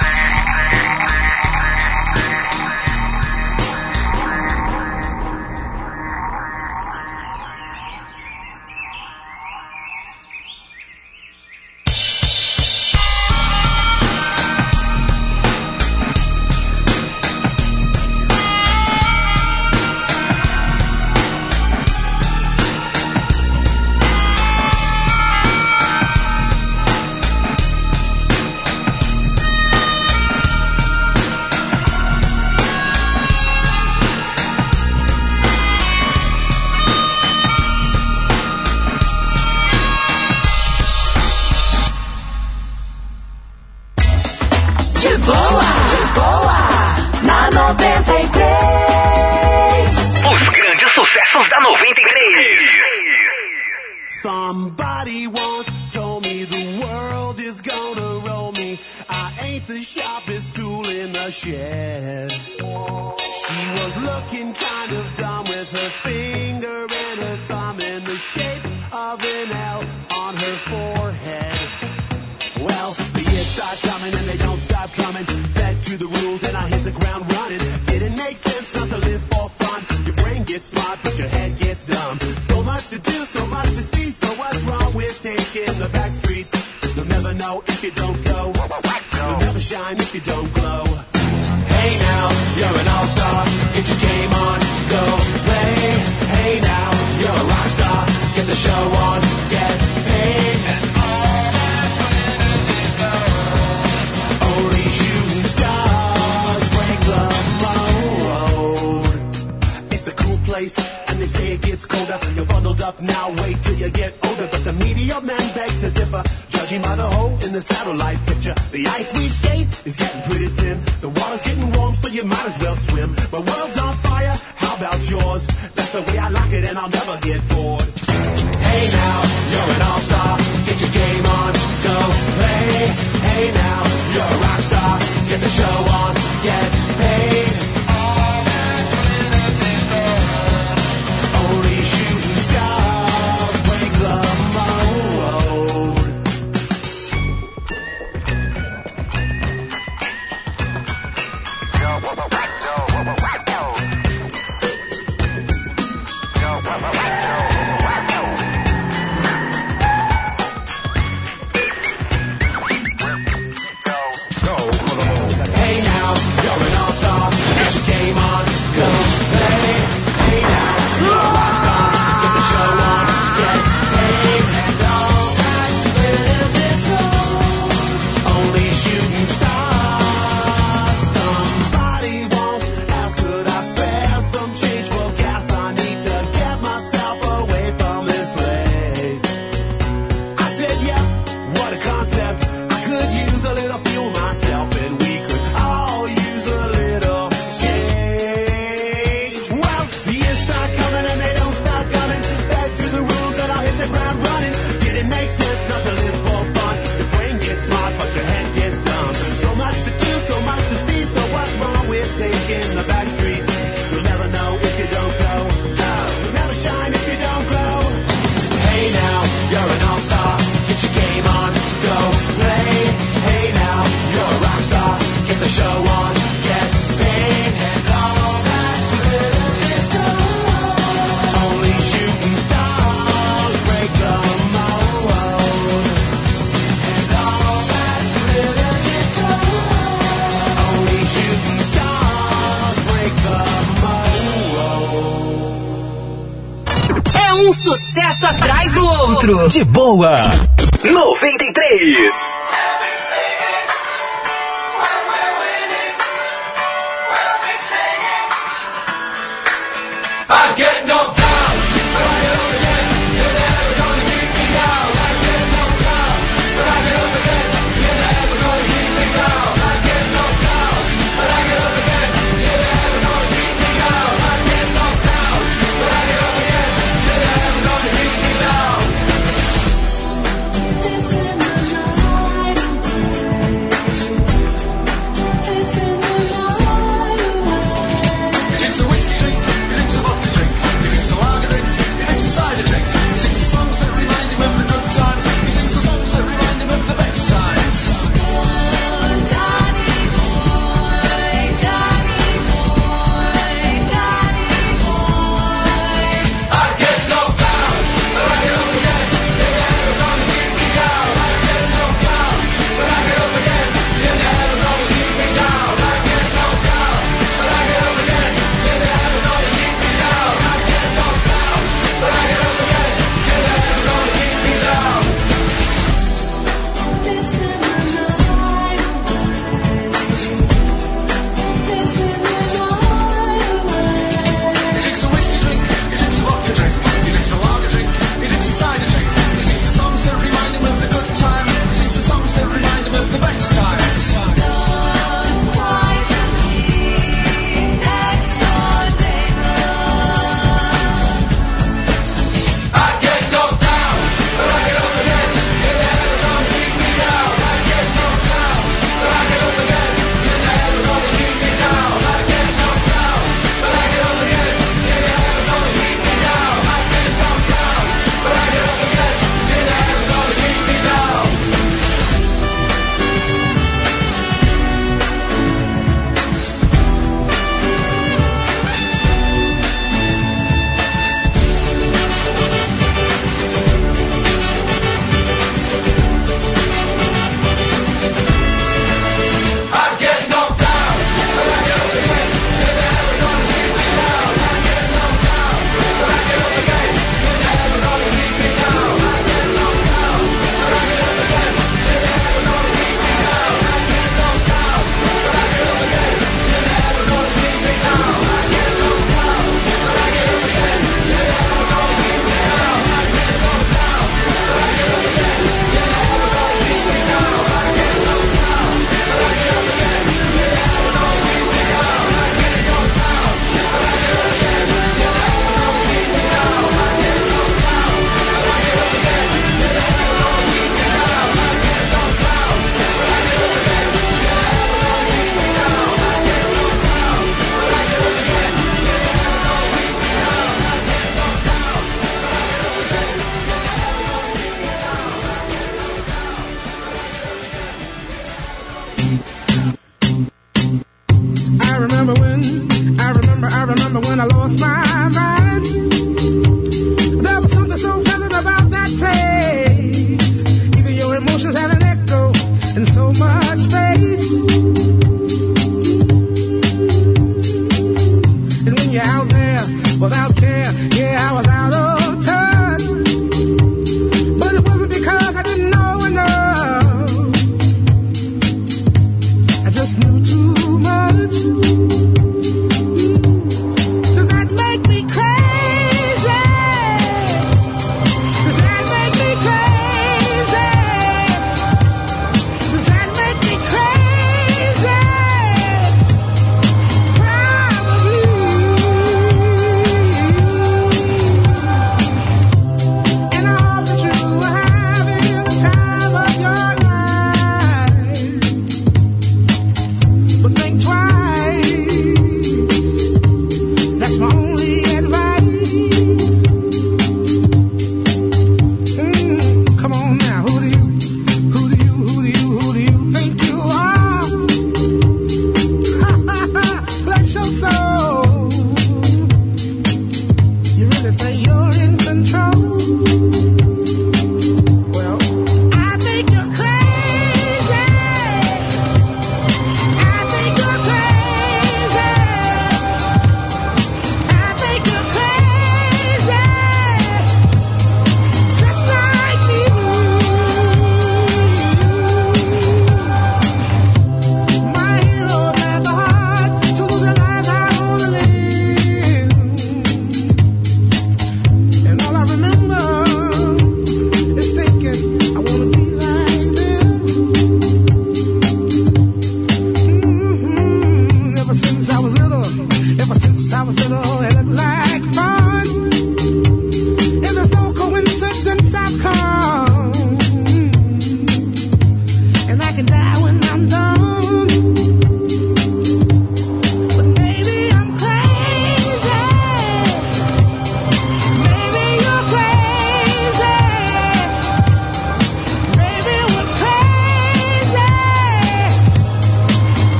S21: De boa.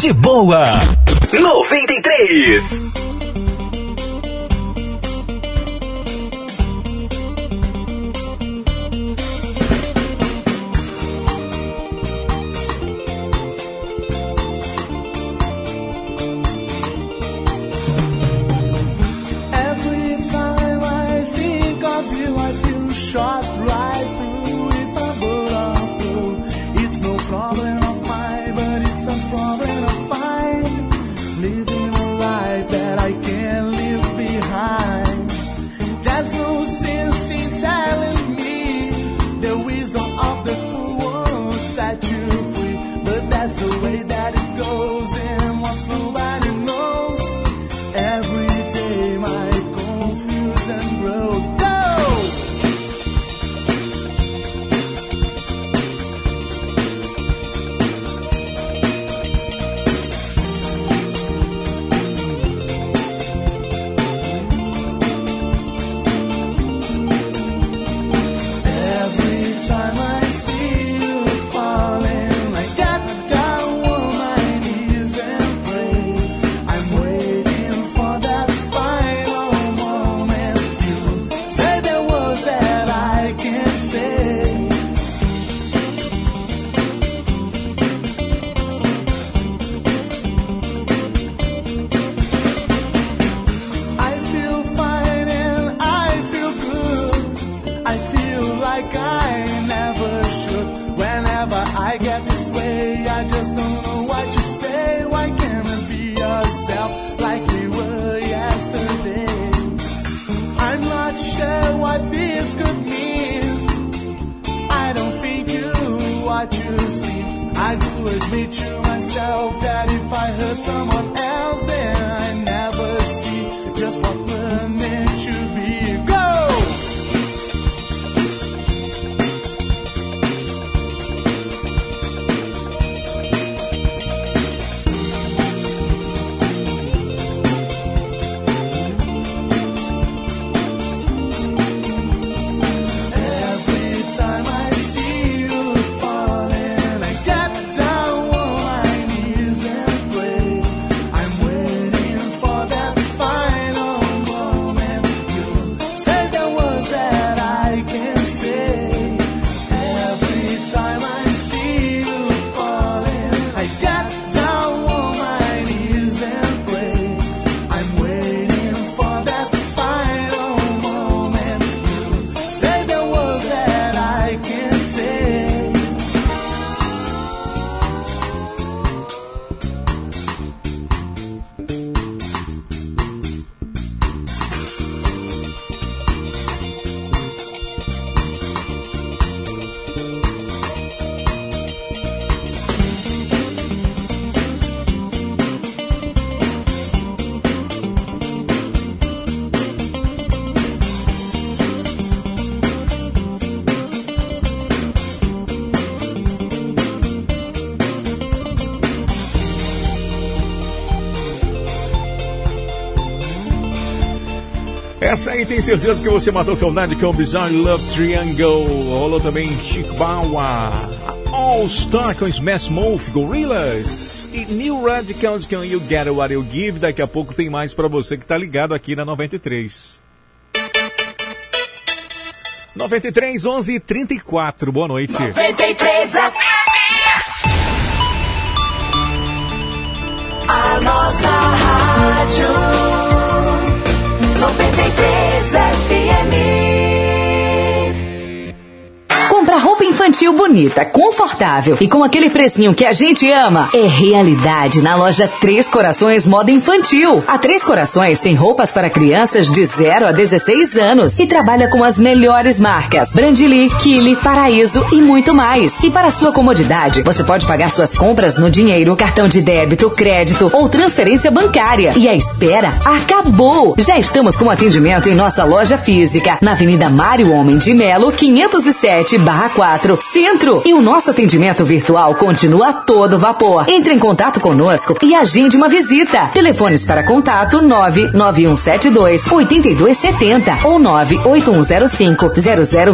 S21: De boa. 93.
S10: Essa aí tem certeza que você matou saudade com Bizarre Love Triangle. Rolou também Chic Bawa, All Star com Smash Mouth, Gorillaz e New Radicals com You Get What You Give. Daqui a pouco tem mais pra você que tá ligado aqui na 93. 93 11 34. Boa noite.
S14: 93 A nossa rádio 93 FM.
S15: Comprar roupa infantil bonita, confortável e com aquele precinho que a gente ama é realidade na loja Três Corações Moda Infantil. A Três Corações tem roupas para crianças de 0 a 16 anos e trabalha com as melhores marcas: Brandili, Kili, Paraíso e muito mais. E para sua comodidade, você pode pagar suas compras no dinheiro, cartão de débito, crédito ou transferência bancária. E a espera acabou! Já estamos com atendimento em nossa loja física, na Avenida Mário Homem de Melo, 507 4, Centro. E o nosso atendimento virtual continua a todo vapor. Entre em contato conosco e agende uma visita. Telefones para contato 99172 8270 ou 98105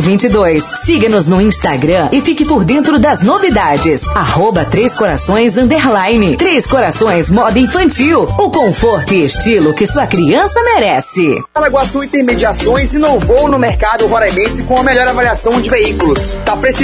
S15: 0022. Siga-nos no Instagram e fique por dentro das novidades. Arroba Três Corações Underline. Três Corações Moda Infantil. O conforto e estilo que sua criança merece.
S22: Alaguaçu Intermediações inovou no mercado roraimense com a melhor avaliação de veículos. Tá precisando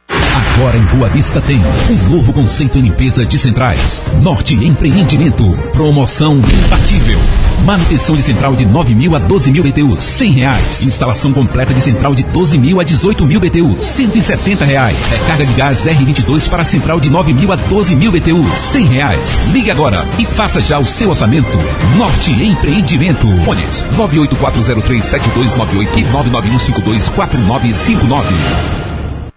S2: Agora em Boa Vista tem um novo conceito em limpeza de centrais. Norte Empreendimento. Promoção imbatível. Manutenção de central de 9 mil a 12 mil BTUs, 100 reais. Instalação completa de central de 12 mil a 18 mil BTUs, 170 reais. Recarga de gás R22 para central de 9 mil a 12 mil BTUs, 100 reais. Ligue agora e faça já o seu orçamento. Norte Empreendimento. Fones 984037298 e 991524959.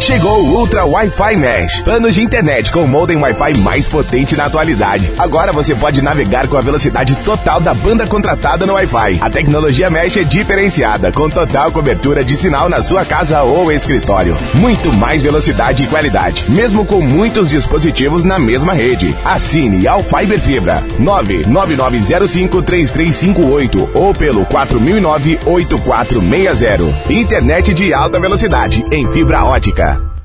S11: Chegou o Ultra Wi-Fi Mesh, planos de internet com o modem Wi-Fi mais potente na atualidade. Agora você pode navegar com a velocidade total da banda contratada no Wi-Fi. A tecnologia Mesh é diferenciada, com total cobertura de sinal na sua casa ou escritório. Muito mais velocidade e qualidade, mesmo com muitos dispositivos na mesma rede. Assine ao Fiber Fibra 999053358 ou pelo 4009-8460. Internet de alta velocidade em fibra ótica.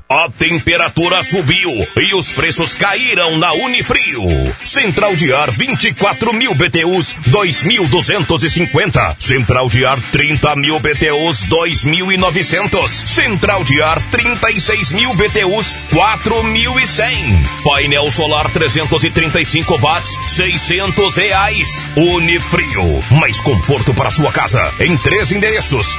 S1: A temperatura subiu e os preços caíram na Unifrio. Central de ar 24 mil BTUs 2.250. Central de ar 30 mil BTUs 2.900. Central de ar 36 mil BTUs 4.100. Painel solar 335 watts 600 reais. Unifrio. Mais conforto para sua casa em três endereços.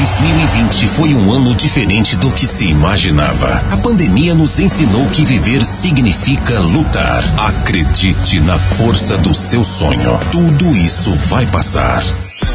S1: 2020 foi um ano diferente do que se imaginava. A pandemia nos ensinou que viver significa lutar. Acredite na força do seu sonho. Tudo isso vai passar.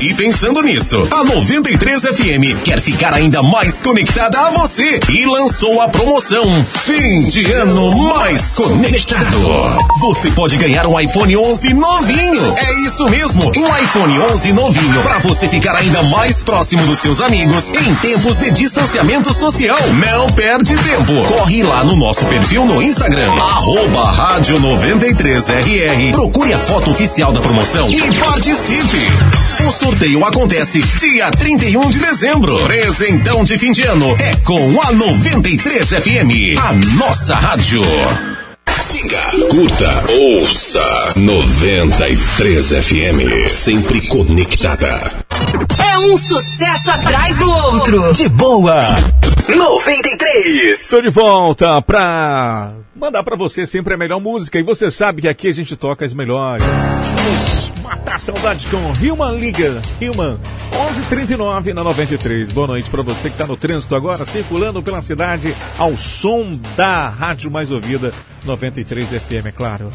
S1: E pensando nisso, a 93 FM quer ficar ainda mais conectada a você e lançou a promoção Fim de Ano Mais Conectado. Você pode ganhar um iPhone 11 novinho. É isso mesmo, um iPhone 11 novinho para você ficar ainda mais próximo dos seus amigos amigos em tempos de distanciamento social. Não perde tempo. Corre lá no nosso perfil no Instagram, arroba rádio 93RR. Procure a foto oficial da promoção e participe. O sorteio acontece dia 31 de dezembro. Presentão de fim de ano é com a 93 FM, a nossa rádio. Curta, ouça 93 FM, sempre conectada.
S3: É um sucesso atrás do outro.
S19: De boa. 93.
S17: Estou de volta pra mandar pra você sempre a melhor música. E você sabe que aqui a gente toca as melhores. Vamos matar a saudade com Human Liga. Human 1139 na 93. Boa noite pra você que tá no trânsito agora, circulando pela cidade ao som da rádio mais ouvida 93 FM, é claro.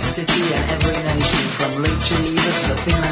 S16: city and every nation, from Lake Geneva to the Finland.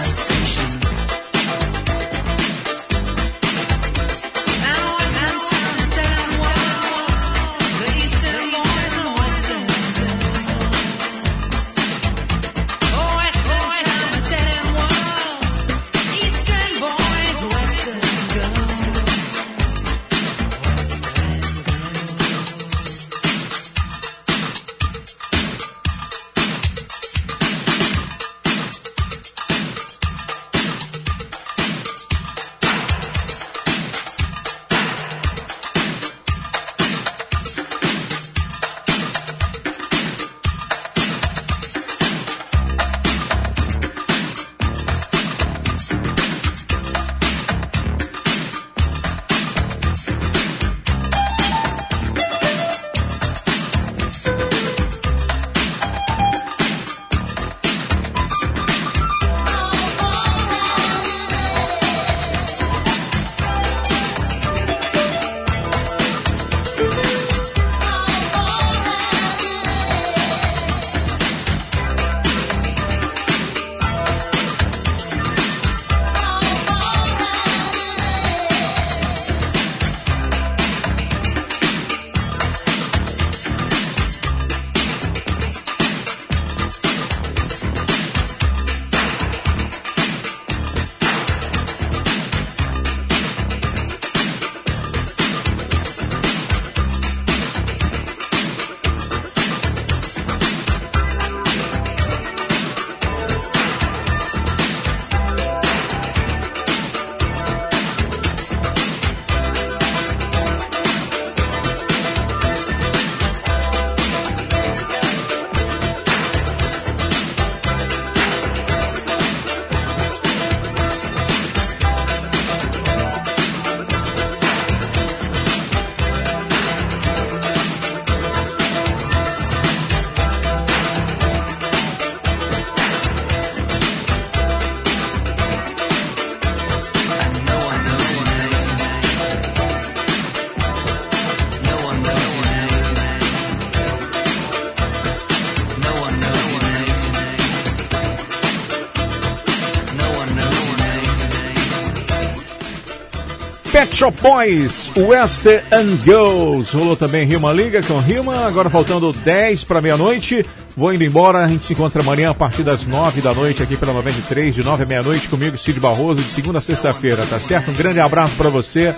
S10: Shop Boys, Western and Girls. Rolou também Rima Liga com Rima. Agora faltando 10 para meia-noite. Vou indo embora. A gente se encontra amanhã a partir das 9 da noite aqui pela 93, de 9 à meia-noite, comigo, Cid Barroso, de segunda a sexta-feira, tá certo? Um grande abraço para você.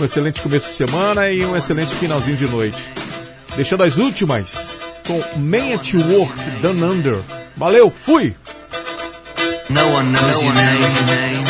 S10: Um excelente começo de semana e um excelente finalzinho de noite. Deixando as últimas com Man at Work, Down Under. Valeu, fui!
S23: No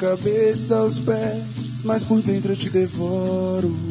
S24: Cabeça aos pés, mas por dentro eu te devoro.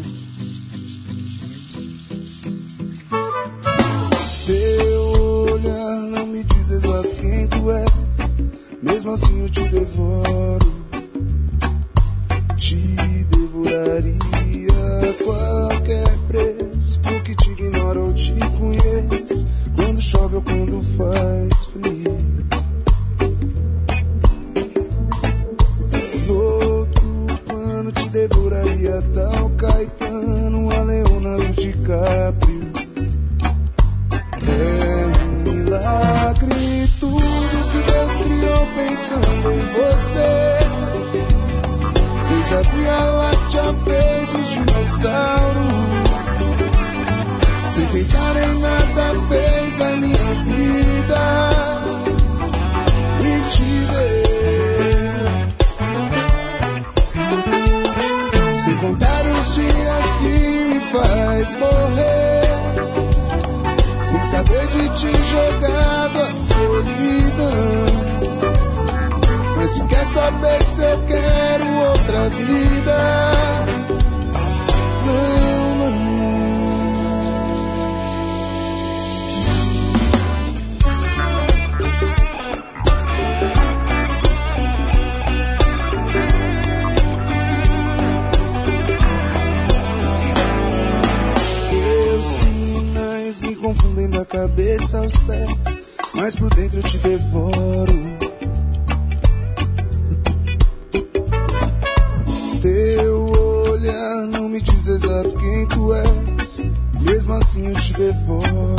S24: Tu és, mesmo assim eu te devoro.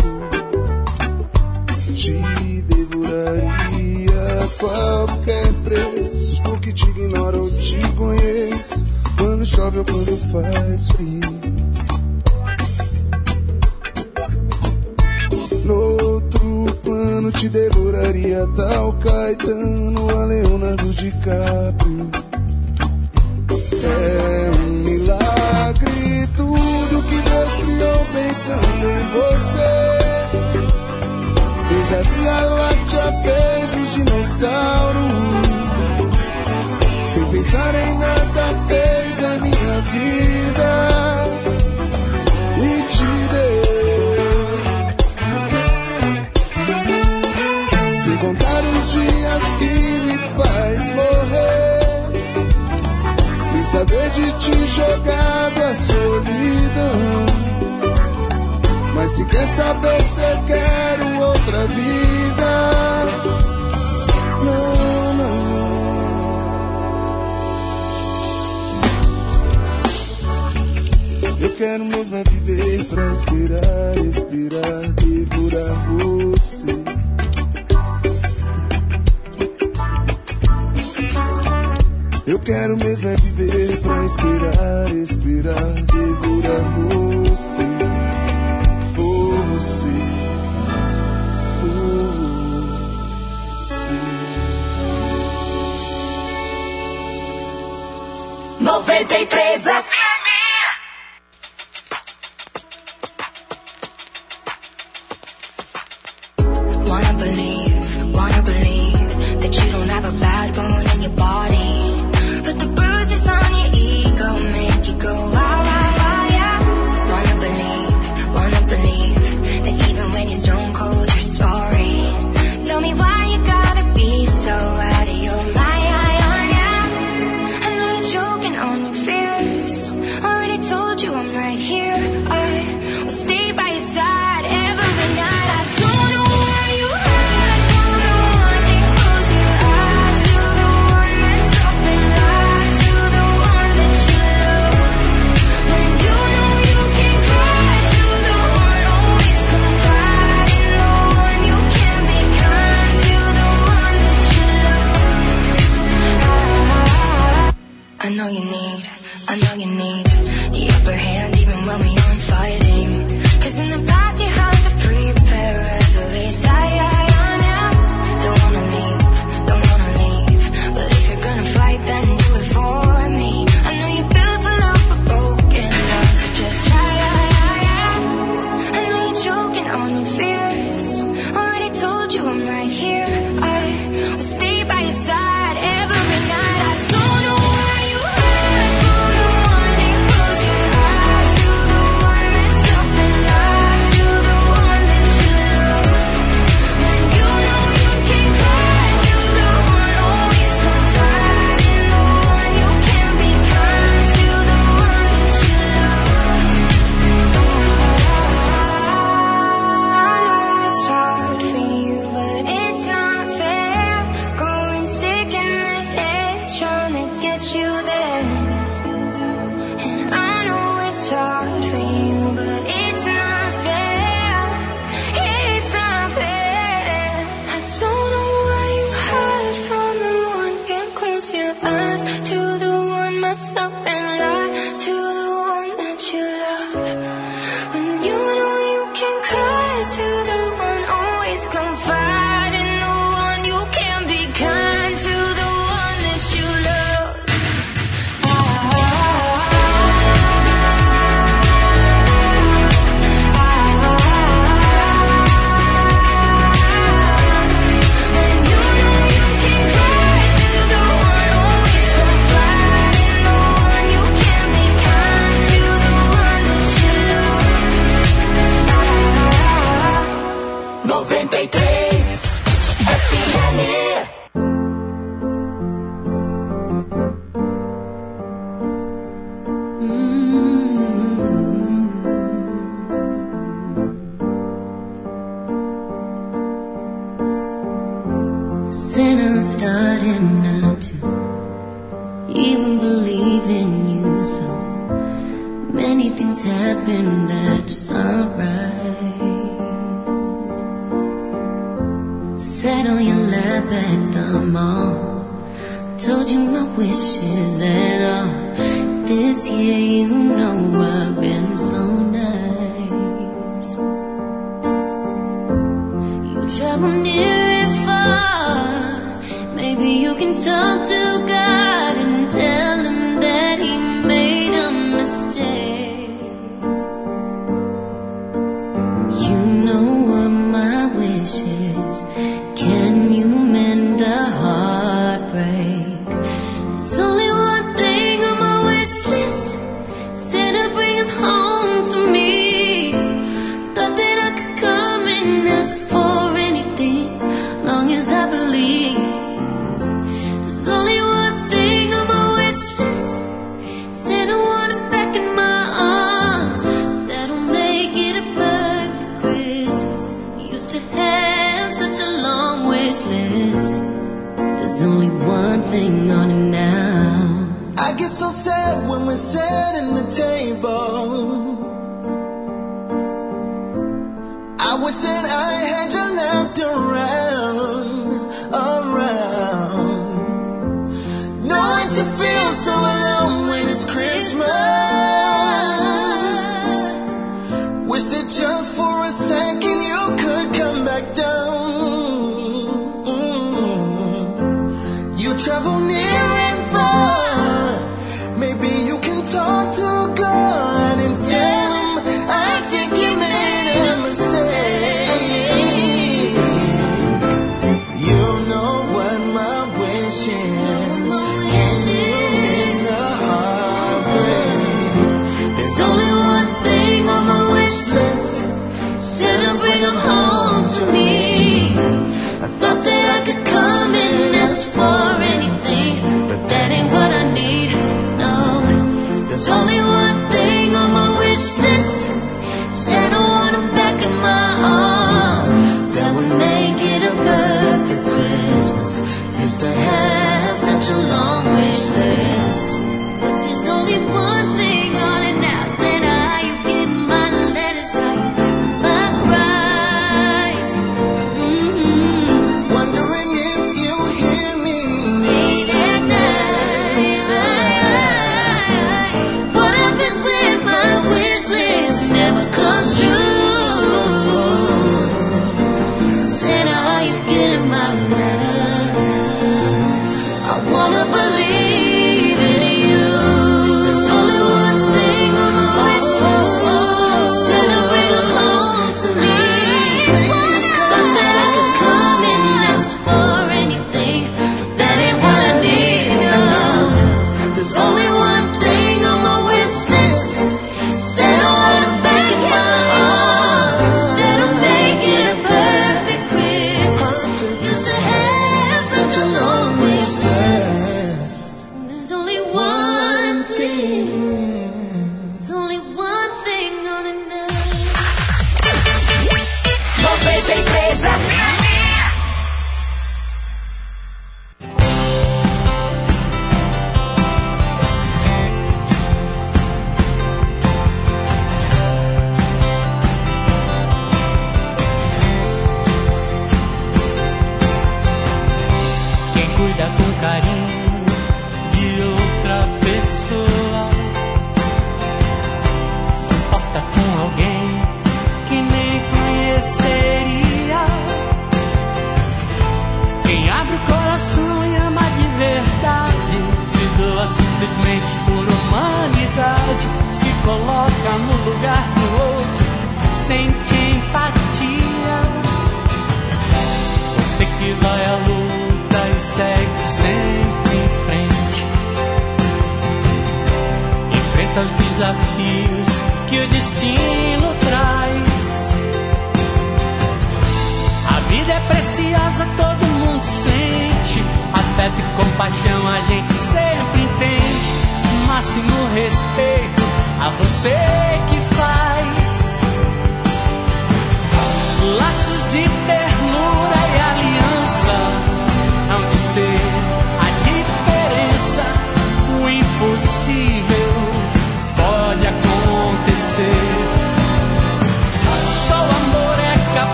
S24: Te devoraria a qualquer preço, porque te ignoro ou te conheço. Quando chove ou quando faz frio. Outro plano te devoraria tal Caetano, a Leonardo DiCaprio. É que Deus criou pensando em você. Fez a Via Láctea, fez os dinossauros. Sem pensar em nada, fez a minha vida e te deu. Sem contar os dias que me faz morrer. Saber de ti jogado a solidão. Mas se quer saber se eu quero outra vida. Não, não. Eu quero mesmo é viver pra esperar, respirar, devorar você. Eu quero mesmo é viver pra esperar, respirar, devorar você. Você. Você.
S25: 93 FM.